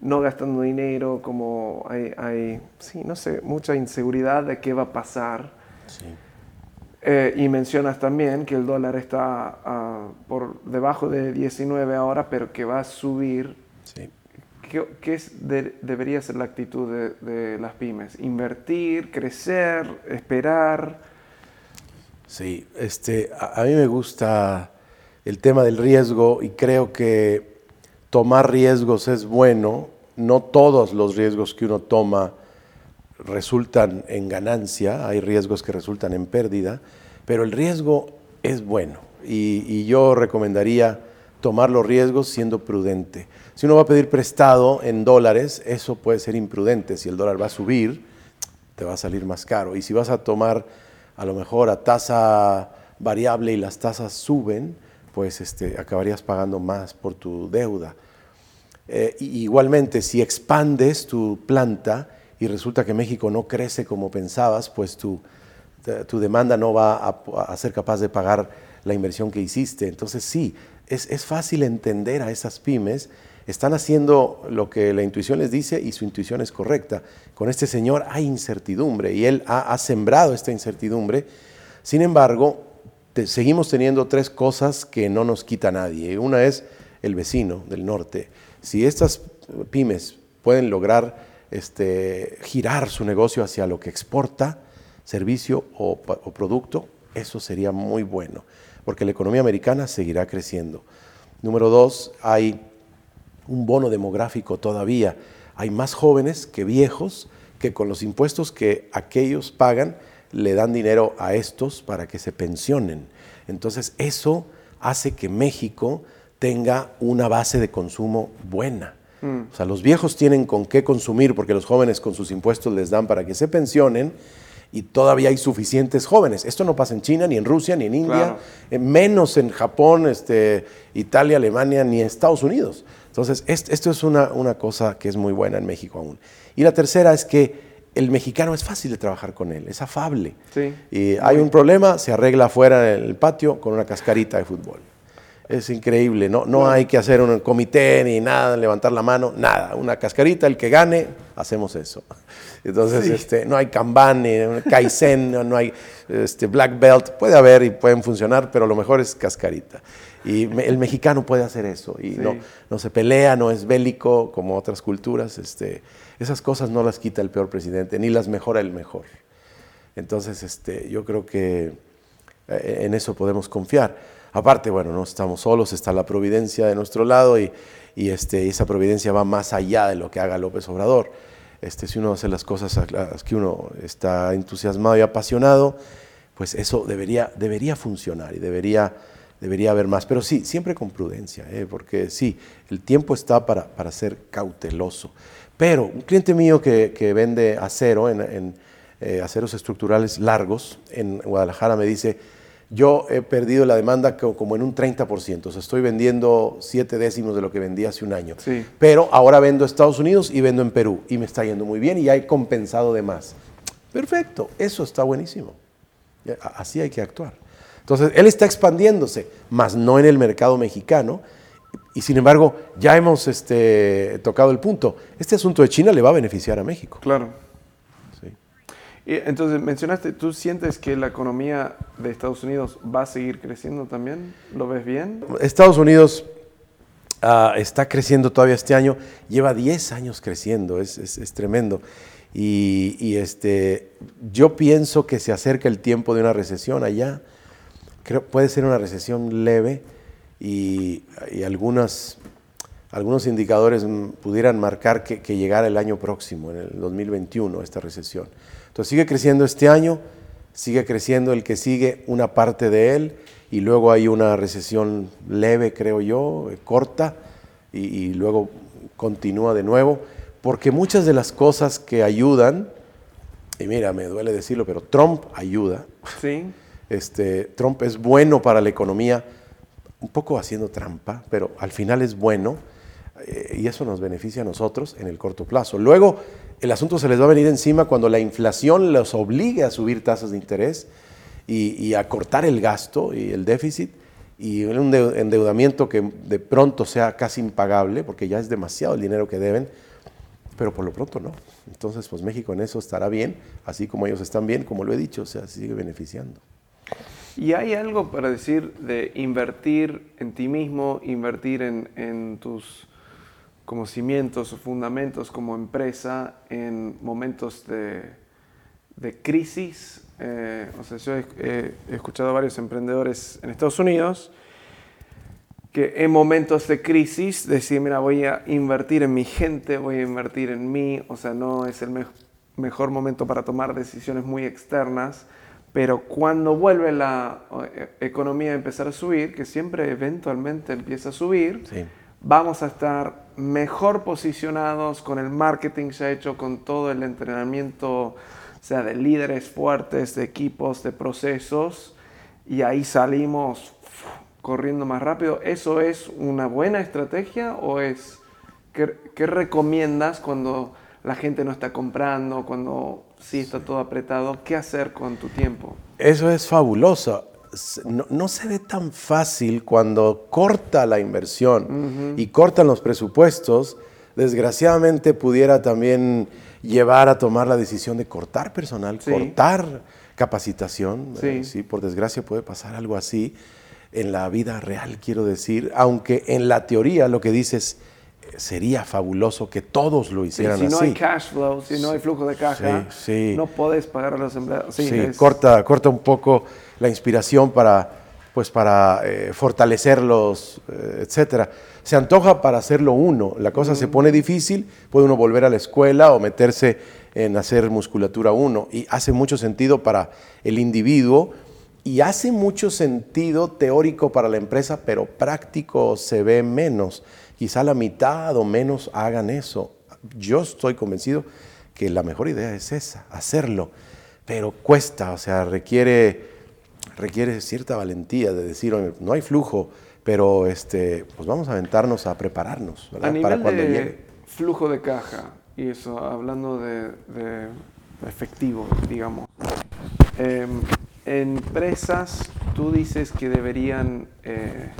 no gastando dinero, como hay, hay, sí, no sé, mucha inseguridad de qué va a pasar. Sí. Eh, y mencionas también que el dólar está ah, por debajo de 19 ahora, pero que va a subir. Sí. ¿Qué, qué es de- debería ser la actitud de, de las pymes? ¿Invertir, crecer, esperar? Sí, este, a, a mí me gusta el tema del riesgo y creo que tomar riesgos es bueno. No todos los riesgos que uno toma resultan en ganancia, hay riesgos que resultan en pérdida, pero el riesgo es bueno y, yo recomendaría tomar los riesgos siendo prudente. Si uno va a pedir prestado en dólares, eso puede ser imprudente. Si el dólar va a subir, te va a salir más caro. Y si vas a tomar a lo mejor a tasa variable y las tasas suben, pues este, acabarías pagando más por tu deuda. Eh, igualmente, si expandes tu planta y resulta que México no crece como pensabas, pues tu, tu demanda no va a, a ser capaz de pagar la inversión que hiciste. Entonces sí, es, es fácil entender a esas pymes. Están haciendo lo que la intuición les dice y su intuición es correcta. Con este señor hay incertidumbre y él ha, ha sembrado esta incertidumbre. Sin embargo, te- seguimos teniendo tres cosas que no nos quita nadie. Una es el vecino del norte. Si estas pymes pueden lograr este, girar su negocio hacia lo que exporta, servicio o, o producto, eso sería muy bueno, porque la economía americana seguirá creciendo. Número dos, hay un bono demográfico todavía. Hay más jóvenes que viejos que con los impuestos que aquellos pagan le dan dinero a estos para que se pensionen. Entonces eso hace que México tenga una base de consumo buena. O sea, los viejos tienen con qué consumir porque los jóvenes con sus impuestos les dan para que se pensionen y todavía hay suficientes jóvenes. Esto no pasa en China, ni en Rusia, ni en India, Claro. eh, menos en Japón, este, Italia, Alemania, ni Estados Unidos. Entonces, est- esto es una, una cosa que es muy buena en México aún. Y la tercera es que el mexicano es fácil de trabajar con él, es afable. Sí. Y hay un problema, se arregla afuera en el patio con una cascarita de fútbol. Es increíble, no, no hay que hacer un comité ni nada, levantar la mano, nada. Una cascarita, el que gane, hacemos eso. Entonces, este, no hay Kanban, ni Kaizen, no, hay este, Black Belt. Puede haber y pueden funcionar, pero lo mejor es cascarita. Y me- el mexicano puede hacer eso. Y Sí. no, no se pelea, no es bélico como otras culturas. Este, esas cosas no las quita el peor presidente, ni las mejora el mejor. Entonces, este, yo creo que eh, en eso podemos confiar. Aparte, bueno, no estamos solos, está la providencia de nuestro lado y, y, este, esa providencia va más allá de lo que haga López Obrador. Este, si uno hace las cosas a las que uno está entusiasmado y apasionado, pues eso debería, debería funcionar y debería, debería haber más. Pero sí, siempre con prudencia, ¿eh? porque sí, el tiempo está para, para ser cauteloso. Pero un cliente mío que, que vende acero, en, en, eh, aceros estructurales largos, en Guadalajara me dice, yo he perdido la demanda co- como en un 30%, o sea, estoy vendiendo siete décimos de lo que vendía hace un año. Sí. Pero ahora vendo a Estados Unidos y vendo en Perú y me está yendo muy bien y ya he compensado de más. Perfecto, eso está buenísimo. Así hay que actuar. Entonces, él está expandiéndose, más no en el mercado mexicano. Y sin embargo, ya hemos este, tocado el punto. Este asunto de China le va a beneficiar a México. Claro. Y entonces mencionaste, ¿tú sientes que la economía de Estados Unidos va a seguir creciendo también? ¿Lo ves bien? Estados Unidos ah, está creciendo todavía este año, lleva 10 años creciendo, es, es- es tremendo. Y, este, yo pienso que se acerca el tiempo de una recesión allá. Creo, puede ser una recesión leve y, algunas, algunos indicadores pudieran marcar que, que llegara el año próximo, en el 2021, esta recesión. Entonces sigue creciendo este año, sigue creciendo el que sigue una parte de él y luego hay una recesión leve, creo yo, corta, y, luego continúa de nuevo, porque muchas de las cosas que ayudan, y mira, me duele decirlo, pero Trump ayuda. Sí. Este, Trump es bueno para la economía, un poco haciendo trampa, pero al final es bueno eh, y eso nos beneficia a nosotros en el corto plazo. Luego, el asunto se les va a venir encima cuando la inflación los obligue a subir tasas de interés y, a cortar el gasto y el déficit y un endeudamiento que de pronto sea casi impagable, porque ya es demasiado el dinero que deben, pero por lo pronto no. Entonces, pues México en eso estará bien, así como ellos están bien, como lo he dicho, o sea, sigue beneficiando. ¿Y hay algo para decir de invertir en ti mismo, invertir en tus como cimientos o fundamentos como empresa en momentos de, de crisis. Eh, o sea, yo he, escuchado a varios emprendedores en Estados Unidos que en momentos de crisis decir, mira, voy a invertir en mi gente, voy a invertir en mí, o sea, no es el mejor momento para tomar decisiones muy externas, pero cuando vuelve la eh, economía a empezar a subir, que siempre eventualmente empieza a subir, vamos a estar mejor posicionados con el marketing ha hecho, con todo el entrenamiento sea de líderes fuertes, de equipos, de procesos, y ahí salimos corriendo más rápido. ¿Eso es una buena estrategia o es qué, recomiendas cuando la gente no está comprando, cuando sí está todo apretado? ¿Qué hacer con tu tiempo? Eso es fabuloso. No, se ve tan fácil cuando corta la inversión y cortan los presupuestos. Desgraciadamente pudiera también llevar a tomar la decisión de cortar personal, cortar capacitación. Eh, sí. por desgracia puede pasar algo así en la vida real, quiero decir, aunque en la teoría lo que dices sería fabuloso que todos lo hicieran así. Si no hay cash flow, si no hay flujo de caja, no puedes pagar a los empleados. Sí, corta, corta un poco la inspiración para, pues para eh, fortalecerlos, etcétera se antoja para hacerlo uno. La cosa se pone difícil, puede uno volver a la escuela o meterse en hacer musculatura uno. Y hace mucho sentido para el individuo y hace mucho sentido teórico para la empresa, pero práctico se ve menos. Quizá la mitad o menos hagan eso. Yo estoy convencido que la mejor idea es esa, hacerlo. Pero cuesta, o sea, requiere, requiere cierta valentía de decir, no hay flujo, pero este, pues vamos a aventarnos a prepararnos ¿verdad? A nivel para cuando de llegue. Flujo de caja, y eso, hablando de, efectivo, digamos. Em, empresas, tú dices que deberían. Eh,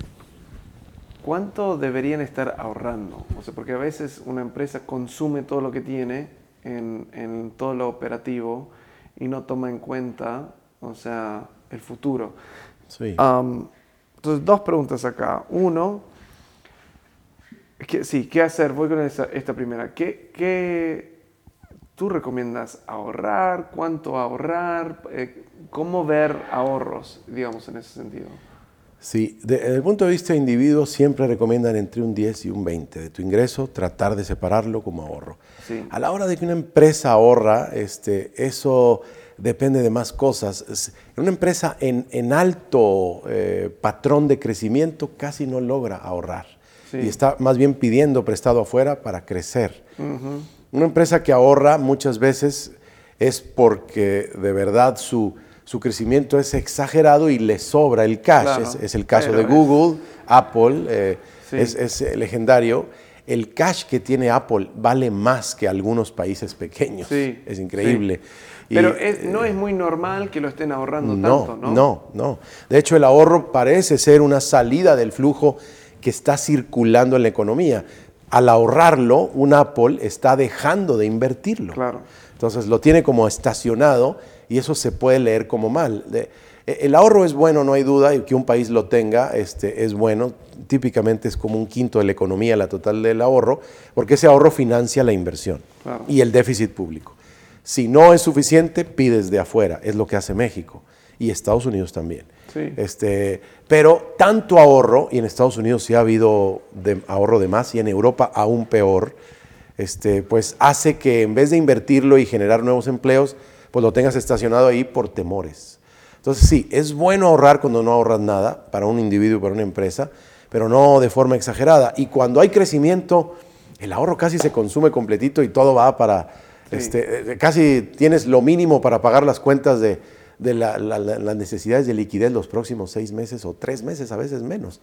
¿Cuánto deberían estar ahorrando? O sea, porque a veces una empresa consume todo lo que tiene en, en todo lo operativo y no toma en cuenta, o sea, el futuro. Sí. Entonces, dos preguntas acá. Uno, sí, ¿qué hacer? Voy con esta, primera. ¿Qué, ¿Qué, tú recomiendas ahorrar? ¿Cuánto ahorrar? Eh, ¿Cómo ver ahorros, digamos, en ese sentido? Sí, desde el punto de vista de individuo siempre recomiendan entre un 10 y un 20 de tu ingreso, tratar de separarlo como ahorro. Sí. A la hora de que una empresa ahorra, este, eso depende de más cosas. Una empresa en, alto eh, patrón de crecimiento casi no logra ahorrar y está más bien pidiendo prestado afuera para crecer. Una empresa que ahorra muchas veces es porque de verdad su, crecimiento es exagerado y le sobra el cash. Es, el caso de Google, Apple, eh, es, es legendario el cash que tiene Apple vale más que algunos países pequeños. es increíble. Pero no es muy normal que lo estén ahorrando tanto, ¿no? No, no. De hecho, el ahorro parece ser una salida del flujo que está circulando en la economía. Al ahorrarlo, un Apple está dejando de invertirlo. Claro. Entonces lo tiene como estacionado y eso se puede leer como mal. E, el ahorro es bueno, no hay duda, y que un país lo tenga este, es bueno. Típicamente es como un quinto de la economía, la total del ahorro, porque ese ahorro financia la inversión y el déficit público. Si no es suficiente, pides de afuera. Es lo que hace México y Estados Unidos también. Sí. Este, pero tanto ahorro, y en Estados Unidos sí ha habido de- ahorro de más, y en Europa aún peor, este, pues hace que en vez de invertirlo y generar nuevos empleos, pues lo tengas estacionado ahí por temores. Entonces sí, es bueno ahorrar cuando no ahorras nada para un individuo y para una empresa, pero no de forma exagerada. Y cuando hay crecimiento, el ahorro casi se consume completito y todo va para, este, eh, casi tienes lo mínimo para pagar las cuentas de, de la- la- la- las necesidades de liquidez los próximos seis meses o tres meses, a veces menos.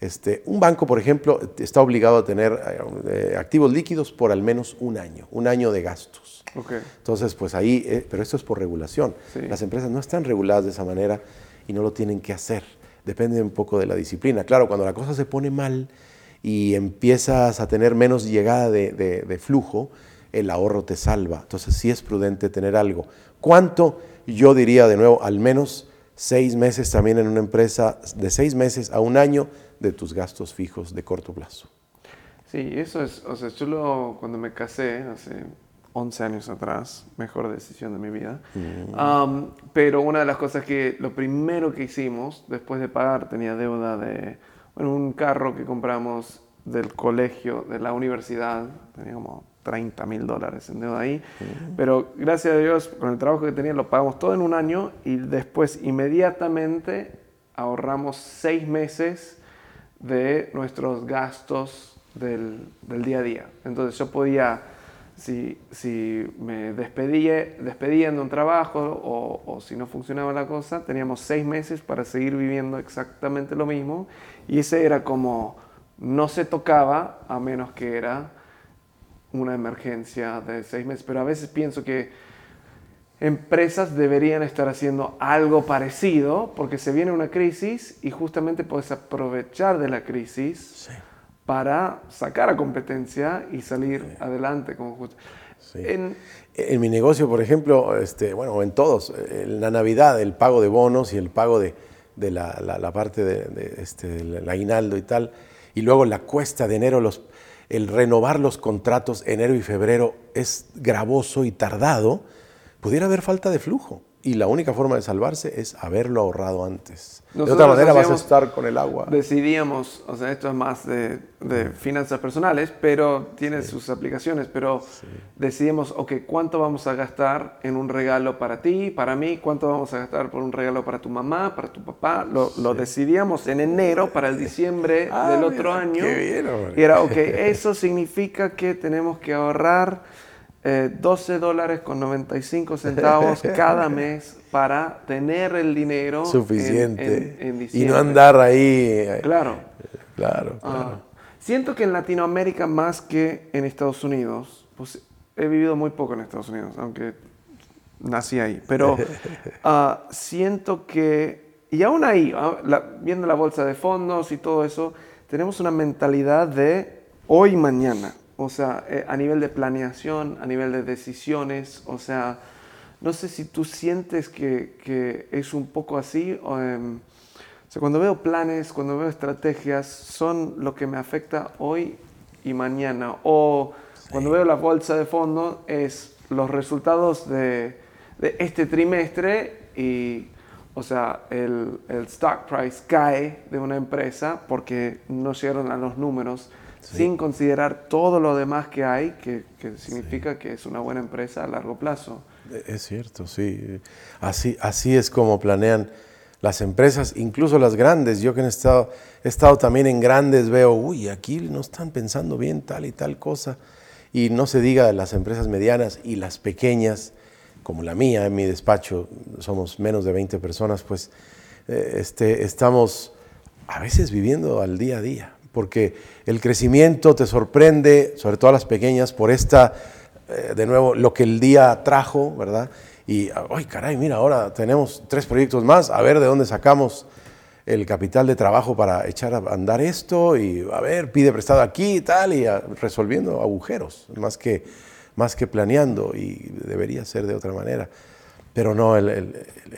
Este, un banco, por ejemplo, está obligado a tener eh, activos líquidos por al menos un año, un año de gastos. Entonces, pues ahí, eh, pero esto es por regulación. Sí. Las empresas no están reguladas de esa manera y no lo tienen que hacer. Depende un poco de la disciplina. Claro, cuando la cosa se pone mal y empiezas a tener menos llegada de, de- de flujo, el ahorro te salva. Entonces, sí es prudente tener algo. ¿Cuánto? Yo diría de nuevo, al menos seis meses también en una empresa, de seis meses a un año de tus gastos fijos de corto plazo. Sí, eso es, o sea, yo lo- cuando me casé hace 11 años atrás, mejor decisión de mi vida, Am, pero una de las cosas que lo primero que hicimos después de pagar, tenía deuda de, bueno, un carro que compramos del colegio, de la universidad, tenía como 30 mil dólares en deuda ahí, pero gracias a Dios, con el trabajo que tenía lo pagamos todo en un año y después inmediatamente ahorramos seis meses de nuestros gastos del, del día a día. Entonces yo podía, si, si me despedía, despedían de un trabajo o, o si no funcionaba la cosa, teníamos seis meses para seguir viviendo exactamente lo mismo y ese era como, no se tocaba a menos que era una emergencia de seis meses. Pero a veces pienso que empresas deberían estar haciendo algo parecido porque se viene una crisis y justamente puedes aprovechar de la crisis para sacar a competencia y salir adelante. Como just- Sí. En- En mi negocio, por ejemplo, este, bueno, en todos, en la Navidad, el pago de bonos y el pago de, de la, la- la parte de, de, este, del aguinaldo y tal, y luego la cuesta de enero, los, el renovar los contratos enero y febrero es gravoso y tardado, pudiera haber falta de flujo. Y la única forma de salvarse es haberlo ahorrado antes. de Nosotros otra manera vas a hacíamos- estar con el agua. decidíamos, o sea, esto es más de, de finanzas personales, pero tiene sus aplicaciones, pero decidimos, ok, ¿cuánto vamos a gastar en un regalo para ti, para mí? ¿Cuánto vamos a gastar por un regalo para tu mamá, para tu papá? Lo, lo decidíamos en enero para el diciembre Ah, del otro mira, año. qué bien, hombre. y era, ok, eso significa que tenemos que ahorrar eh, 12 dólares con 95 centavos cada mes para tener el dinero en- Suficiente. en- en y diciembre. no andar ahí. eh, Claro. Claro, Ah, claro. siento que en Latinoamérica más que en Estados Unidos, pues he vivido muy poco en Estados Unidos, aunque nací ahí, pero ah, siento que, y aún ahí, ah, la- viendo la bolsa de fondos y todo eso, tenemos una mentalidad de hoy y mañana, o sea, eh, a nivel de planeación, a nivel de decisiones, o sea, no sé si tú sientes que, que es un poco así. o, em, o sea, cuando veo planes, cuando veo estrategias, son lo que me afecta hoy y mañana. O cuando veo la bolsa de fondos, es los resultados de, de este trimestre y, o sea, el, el stock price cae de una empresa porque no llegaron a los números sin considerar todo lo demás que hay, que, que significa que es una buena empresa a largo plazo. Es cierto, sí. Así, así es como planean las empresas, incluso las grandes. Yo que he estado, he estado también en grandes, veo, uy, aquí no están pensando bien tal y tal cosa. Y no se diga de las empresas medianas y las pequeñas, como la mía, en mi despacho somos menos de 20 personas, pues eh, este, estamos a veces viviendo al día a día, porque el crecimiento te sorprende, sobre todo a las pequeñas, por esta, eh, de nuevo, lo que el día trajo, ¿verdad? Y, ay, caray, mira, ahora tenemos tres proyectos más, a ver de dónde sacamos el capital de trabajo para echar a andar esto y, a ver, pide prestado aquí y tal, y resolviendo agujeros, más que, más que planeando, y debería ser de otra manera. Pero no, el,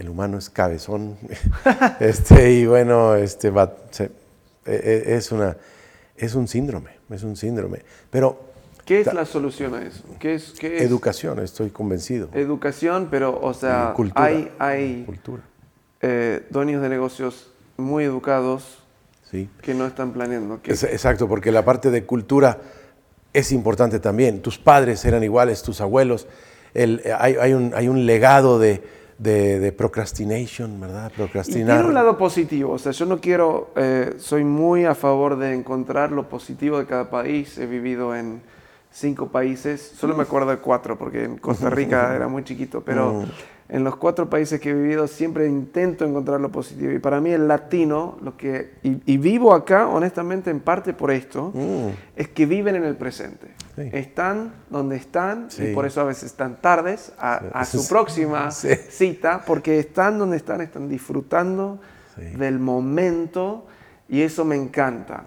humano es cabezón, este, y bueno, este, va- es, una, es un síndrome, es un síndrome. Pero ¿Qué es la solución a eso? ¿Qué es, qué es? Educación, estoy convencido. Educación, pero, o sea, cultura. hay, hay Cultura. eh, dueños de negocios muy educados Sí. que no están planeando. Que, Es- Exacto, porque la parte de cultura es importante también. Tus padres eran iguales, tus abuelos. El- eh, hay, hay un, hay un legado de, de, de procrastination, ¿verdad? y Procrastinar. tiene un lado positivo, o sea, yo no quiero, eh, soy muy a favor de encontrar lo positivo de cada país. He vivido en cinco países, solo me acuerdo de cuatro, porque en Costa Rica era muy chiquito, pero en los cuatro países que he vivido siempre intento encontrar lo positivo. Y para mí el latino, lo que, y, y vivo acá, honestamente, en parte por esto, Mm. es que viven en el presente. Sí. Están donde están Sí. y por eso a veces están tardes a, a su próxima cita, porque están donde están, están disfrutando del momento y eso me encanta.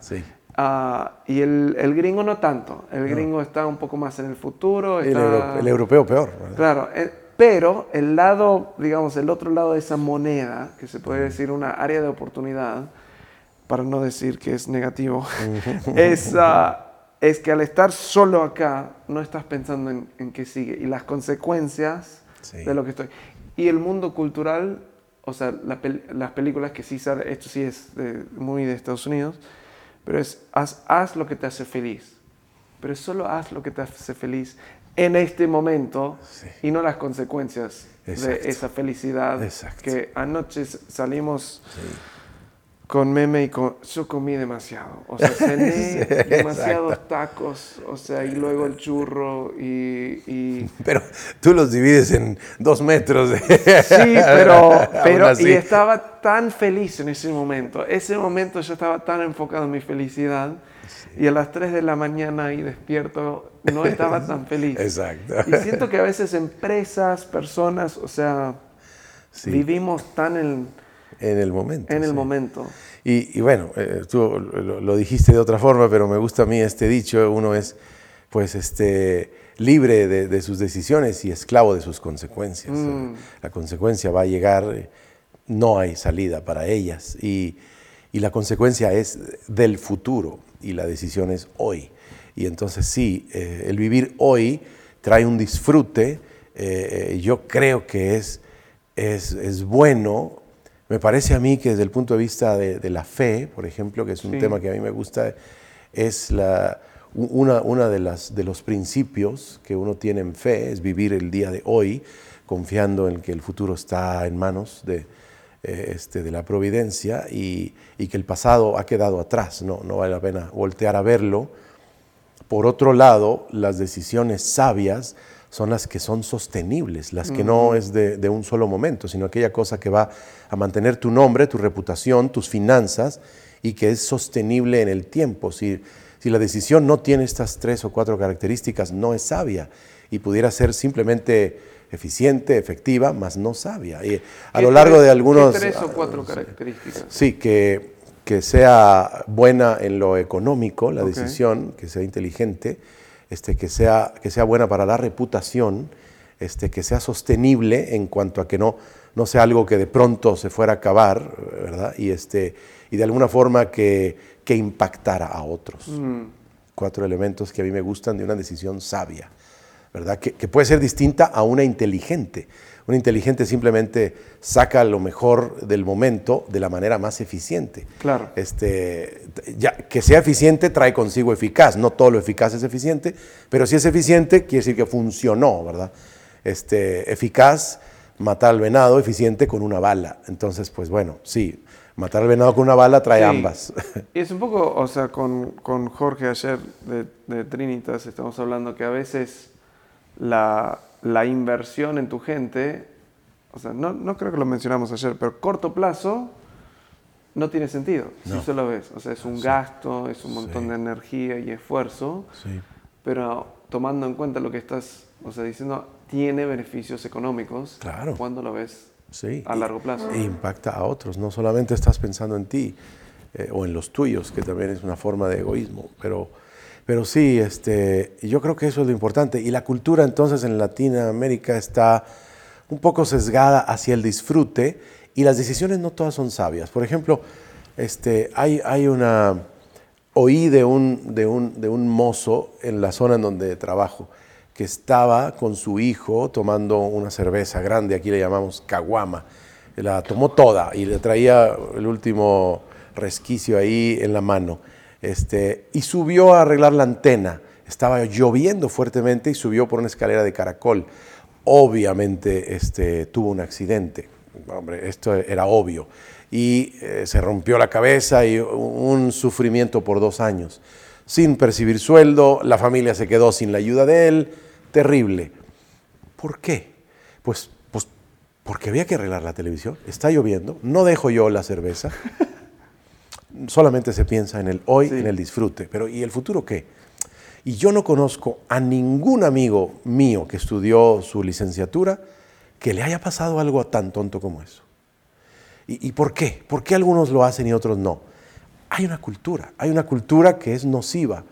Ah, y el, el gringo no tanto, el gringo está un poco más en el futuro. El, está- euro- el europeo peor, ¿verdad? Claro, eh, pero el lado, digamos, el otro lado de esa moneda, que se puede decir una área de oportunidad, para no decir que es negativo, es, ah, es que al estar solo acá, no estás pensando en, en qué sigue y las consecuencias Sí. de lo que estoy. Y el mundo cultural, o sea, la las películas que sí sale, esto sí es de- muy de Estados Unidos, pero es haz, haz lo que te hace feliz. Pero solo haz lo que te hace feliz en este momento Sí. y no las consecuencias Exacto. de esa felicidad. Exacto. Que anoche salimos con meme y con, yo comí demasiado. O sea, cené Sí, demasiados exacto. tacos, o sea, y luego el churro y... y Pero tú los divides en dos metros. Sí, pero, pero y estaba tan feliz en ese momento. Ese momento yo estaba tan enfocado en mi felicidad y a las 3 de la mañana ahí despierto no estaba tan feliz. Exacto. Y siento que a veces empresas, personas, o sea, Sí. vivimos tan en, En el momento. en el sí. momento. Y, y bueno, eh, tú lo, lo dijiste de otra forma, pero me gusta a mí este dicho, uno es pues este libre de, de sus decisiones y esclavo de sus consecuencias. Mm. La consecuencia va a llegar, no hay salida para ellas y, y la consecuencia es del futuro y la decisión es hoy. Y entonces sí, eh, el vivir hoy trae un disfrute, eh, eh, yo creo que es, es, es bueno me parece a mí que desde el punto de vista de, de la fe, por ejemplo, que es un Sí. tema que a mí me gusta, es la, una, una de, las, de los principios que uno tiene en fe, es vivir el día de hoy confiando en que el futuro está en manos de, este, de la providencia y, y que el pasado ha quedado atrás, no, no vale la pena voltear a verlo. Por otro lado, las decisiones sabias son las que son sostenibles, las que no es de, de un solo momento, sino aquella cosa que va a mantener tu nombre, tu reputación, tus finanzas y que es sostenible en el tiempo. Si, si la decisión no tiene estas tres o cuatro características, no es sabia y pudiera ser simplemente eficiente, efectiva, mas no sabia. Y a ¿Qué lo largo tres- de algunos... ¿qué tres o cuatro características? Sí, que, que sea buena en lo económico, la decisión, que sea inteligente, este, que, sea, que sea buena para la reputación, este, que sea sostenible en cuanto a que no, no sea algo que de pronto se fuera a acabar, ¿verdad? Y, este, y de alguna forma que, que impactara a otros. Cuatro elementos que a mí me gustan de una decisión sabia. ¿Verdad? Que, que puede ser distinta a una inteligente. Una inteligente simplemente saca lo mejor del momento de la manera más eficiente. Claro. Este, ya, que sea eficiente trae consigo eficaz. No todo lo eficaz es eficiente, pero si es eficiente quiere decir que funcionó, ¿verdad? Este, eficaz, matar al venado, eficiente con una bala. Entonces, pues bueno, sí, matar al venado con una bala trae Sí. ambas. Y es un poco, o sea, con, con Jorge ayer de, de Trinitas estamos hablando que a veces la, la inversión en tu gente, o sea, no, no creo que lo mencionamos ayer, pero corto plazo no tiene sentido, No. si solo ves. O sea, es un gasto, es un montón Sí. de energía y esfuerzo, Sí. pero tomando en cuenta lo que estás, o sea, diciendo, tiene beneficios económicos Claro. cuando lo ves Sí. a largo plazo. E impacta a otros. No solamente estás pensando en ti eh, o en los tuyos, que también es una forma de egoísmo, pero, pero sí, este, yo creo que eso es lo importante. Y la cultura entonces en Latinoamérica está un poco sesgada hacia el disfrute y las decisiones no todas son sabias. Por ejemplo, este, hay, hay una, oí de un, de, un, de un mozo en la zona en donde trabajo que estaba con su hijo tomando una cerveza grande, aquí le llamamos caguama. La tomó toda y le traía el último resquicio ahí en la mano. Este, y subió a arreglar la antena. Estaba lloviendo fuertemente y subió por una escalera de caracol. Obviamente este, tuvo un accidente. Hombre, esto era obvio. Y eh, se rompió la cabeza y un sufrimiento por dos años. Sin percibir sueldo, la familia se quedó sin la ayuda de él terrible. ¿Por qué? Pues, pues porque había que arreglar la televisión. Está lloviendo, no dejo yo la cerveza. Solamente se piensa en el hoy, en el disfrute. Pero ¿y el futuro qué? Y yo no conozco a ningún amigo mío que estudió su licenciatura que le haya pasado algo tan tonto como eso. ¿Y, por qué? ¿Por qué algunos lo hacen y otros no? Hay una cultura, hay una cultura que es nociva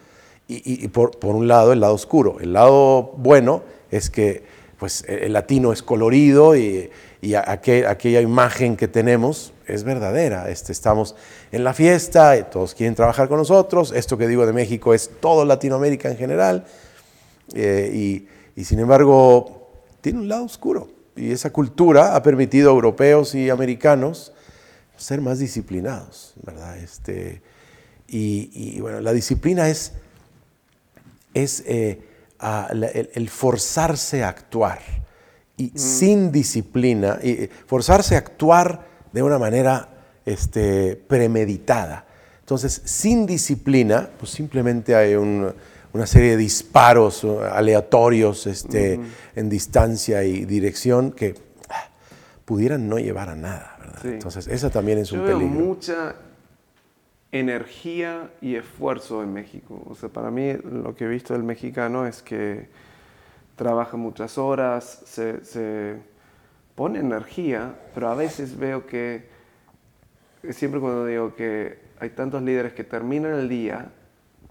y, por, un lado el lado oscuro. El lado bueno es que pues, el latino es colorido y, aquella imagen que tenemos es verdadera. Este, estamos en la fiesta, y todos quieren trabajar con nosotros. Esto que digo de México es todo Latinoamérica en general. Eh, y, sin embargo, tiene un lado oscuro. Y esa cultura ha permitido a europeos y americanos ser más disciplinados, ¿verdad? Este, y bueno, la disciplina es es eh, el, forzarse a actuar. Y mm. sin disciplina, y eh, forzarse a actuar de una manera este, premeditada. Entonces, sin disciplina, pues simplemente hay una serie de disparos aleatorios este, en distancia y dirección que ah, pudieran no llevar a nada. Entonces, esa también es un peligro. mucha energía y esfuerzo en México. O sea, para mí lo que he visto del mexicano es que trabaja muchas horas, se, pone energía, pero a veces veo que, siempre cuando digo que hay tantos líderes que terminan el día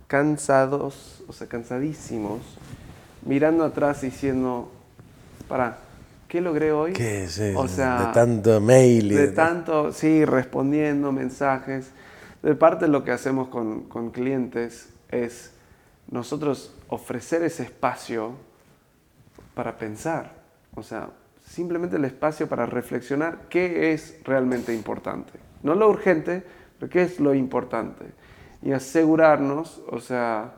cansados, o sea, cansadísimos, mirando atrás diciendo, para, ¿qué logré hoy? ¿Qué es O sea, de tanto mail. de tanto, sí, respondiendo mensajes. De parte lo que hacemos con, con clientes es nosotros ofrecer ese espacio para pensar, o sea, simplemente el espacio para reflexionar qué es realmente importante. No lo urgente, pero qué es lo importante. Y asegurarnos, o sea,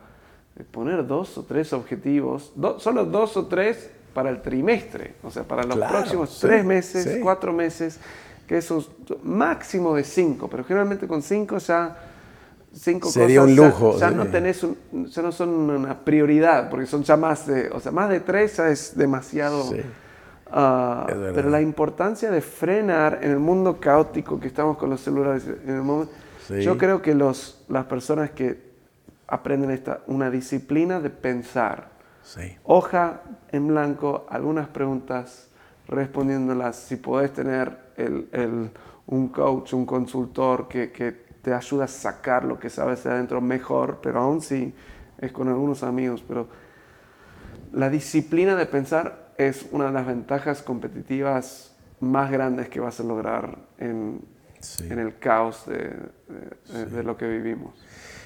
poner dos o tres objetivos, solo dos o tres para el trimestre, o sea, para los próximos tres meses, cuatro meses, que es un máximo de cinco, pero generalmente con cinco ya cinco Sería un lujo. Ya, no tenés ya no son una prioridad, porque son ya más de, o sea, más de tres ya es demasiado. Ah, pero la importancia de frenar en el mundo caótico que estamos con los celulares, en el momento, yo creo que los, las personas que aprenden esta, una disciplina de pensar, hoja en blanco, algunas preguntas, respondiéndolas, si podés tener el, un coach, un consultor que, que, te ayuda a sacar lo que sabes de adentro mejor, pero aún si es con algunos amigos. Pero la disciplina de pensar es una de las ventajas competitivas más grandes que vas a lograr en, en el caos de, de, lo que vivimos.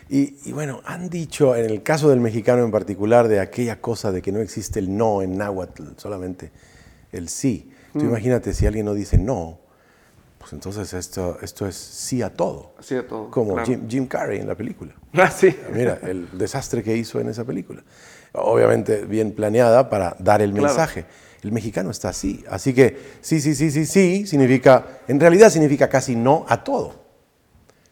Y, y, bueno, han dicho, en el caso del mexicano en particular, de aquella cosa de que no existe el no en náhuatl, solamente el sí. Tú mm. imagínate si alguien no dice no, pues entonces esto, esto es sí a todo. Sí a todo. Como Jim, Carrey en la película. Ah, sí. Mira, el desastre que hizo en esa película. Obviamente bien planeada para dar el mensaje. El mexicano está así. Así que sí, sí, sí, sí, sí, significa, en realidad significa casi no a todo,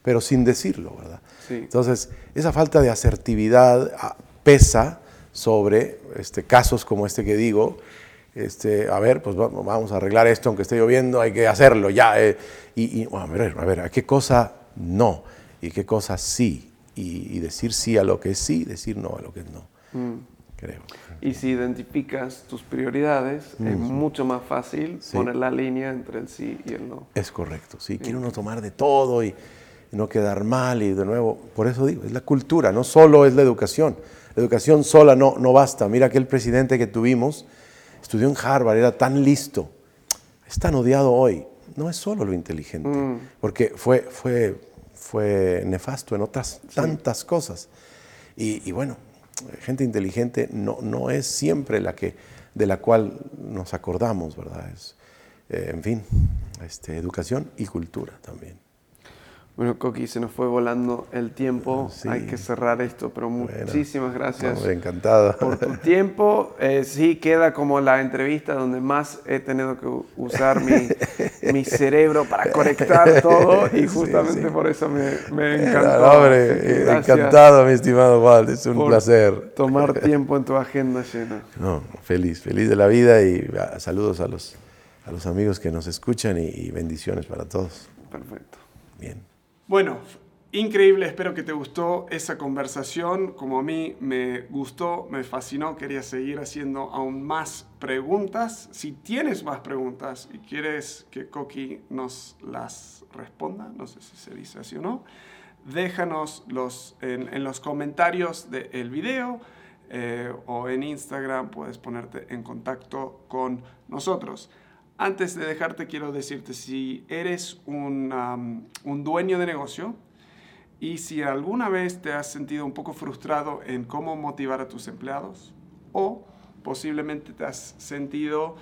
pero sin decirlo, ¿verdad? Sí. Entonces, esa falta de asertividad ah, pesa sobre este, casos como este que digo, este, a ver, pues vamos a arreglar esto, aunque esté lloviendo, hay que hacerlo ya. Eh, y, a ver, a ver, ¿a qué cosa no? ¿Y qué cosa sí? Y, decir sí a lo que es sí, decir no a lo que es no. Mm. Creo. Y si identificas tus prioridades, es mucho más fácil poner la línea entre el sí y el no. Es correcto, sí. Quiere uno tomar de todo y no quedar mal y de nuevo, por eso digo, es la cultura, no solo es la educación. La educación sola no, no basta. Mira aquel presidente que tuvimos, estudió en Harvard, era tan listo, es tan odiado hoy. No es solo lo inteligente, mm. porque fue, fue fue nefasto en otras tantas cosas. Y, bueno, gente inteligente no, no es siempre la que, de la cual nos acordamos, ¿verdad? Es, eh, en fin, este, educación y cultura también. Bueno, Coqui, se nos fue volando el tiempo. Hay que cerrar esto, pero muchísimas gracias. encantado. Por tu tiempo. Eh, sí, queda como la entrevista donde más he tenido que usar mi, mi cerebro para conectar todo y justamente por eso me, me encantó. Hombre, encantado, mi estimado Juan. Es un placer. Tomar tiempo en tu agenda llena. No, feliz, feliz de la vida y ah, saludos a los, a los amigos que nos escuchan y bendiciones para todos. Perfecto. Bien. Bueno, increíble, espero que te gustó esa conversación, como a mí me gustó, me fascinó, quería seguir haciendo aún más preguntas. Si tienes más preguntas y quieres que Coqui nos las responda, no sé si se dice así o no, déjanos los, en, los comentarios del video eh, o en Instagram puedes ponerte en contacto con nosotros. Antes de dejarte, quiero decirte, si eres un, dueño de negocio y si alguna vez te has sentido un poco frustrado en cómo motivar a tus empleados o posiblemente te has sentido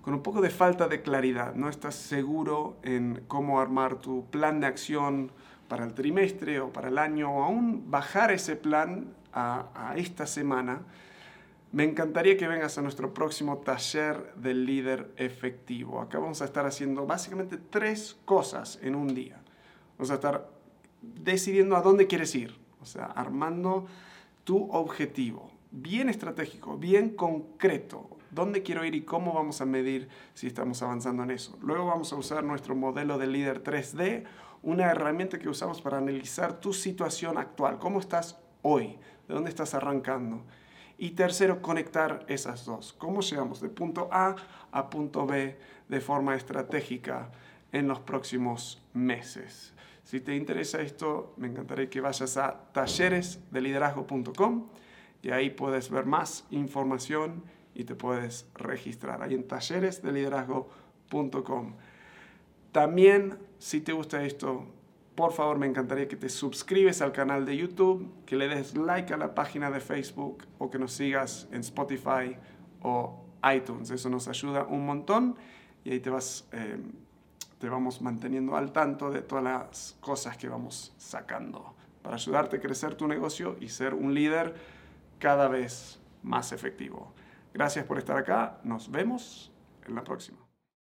con un poco de falta de claridad, no estás seguro en cómo armar tu plan de acción para el trimestre o para el año o aún bajar ese plan a esta semana, me encantaría que vengas a nuestro próximo taller del líder efectivo. Acá vamos a estar haciendo básicamente tres cosas en un día. Vamos a estar decidiendo a dónde quieres ir, o sea, armando tu objetivo, bien estratégico, bien concreto, dónde quiero ir y cómo vamos a medir si estamos avanzando en eso. Luego vamos a usar nuestro modelo de líder 3D, una herramienta que usamos para analizar tu situación actual, cómo estás hoy, de dónde estás arrancando y tercero, conectar esas dos. ¿Cómo llegamos de punto A a punto B de forma estratégica en los próximos meses? Si te interesa esto, me encantaría que vayas a talleresdeliderazgo.com y ahí puedes ver más información y te puedes registrar. Ahí en talleresdeliderazgo.com. También, si te gusta esto, por favor me encantaría que te suscribes al canal de YouTube, que le des like a la página de Facebook o que nos sigas en Spotify o iTunes. Eso nos ayuda un montón y ahí te vas, eh, te vamos manteniendo al tanto de todas las cosas que vamos sacando para ayudarte a crecer tu negocio y ser un líder cada vez más efectivo. Gracias por estar acá. Nos vemos en la próxima.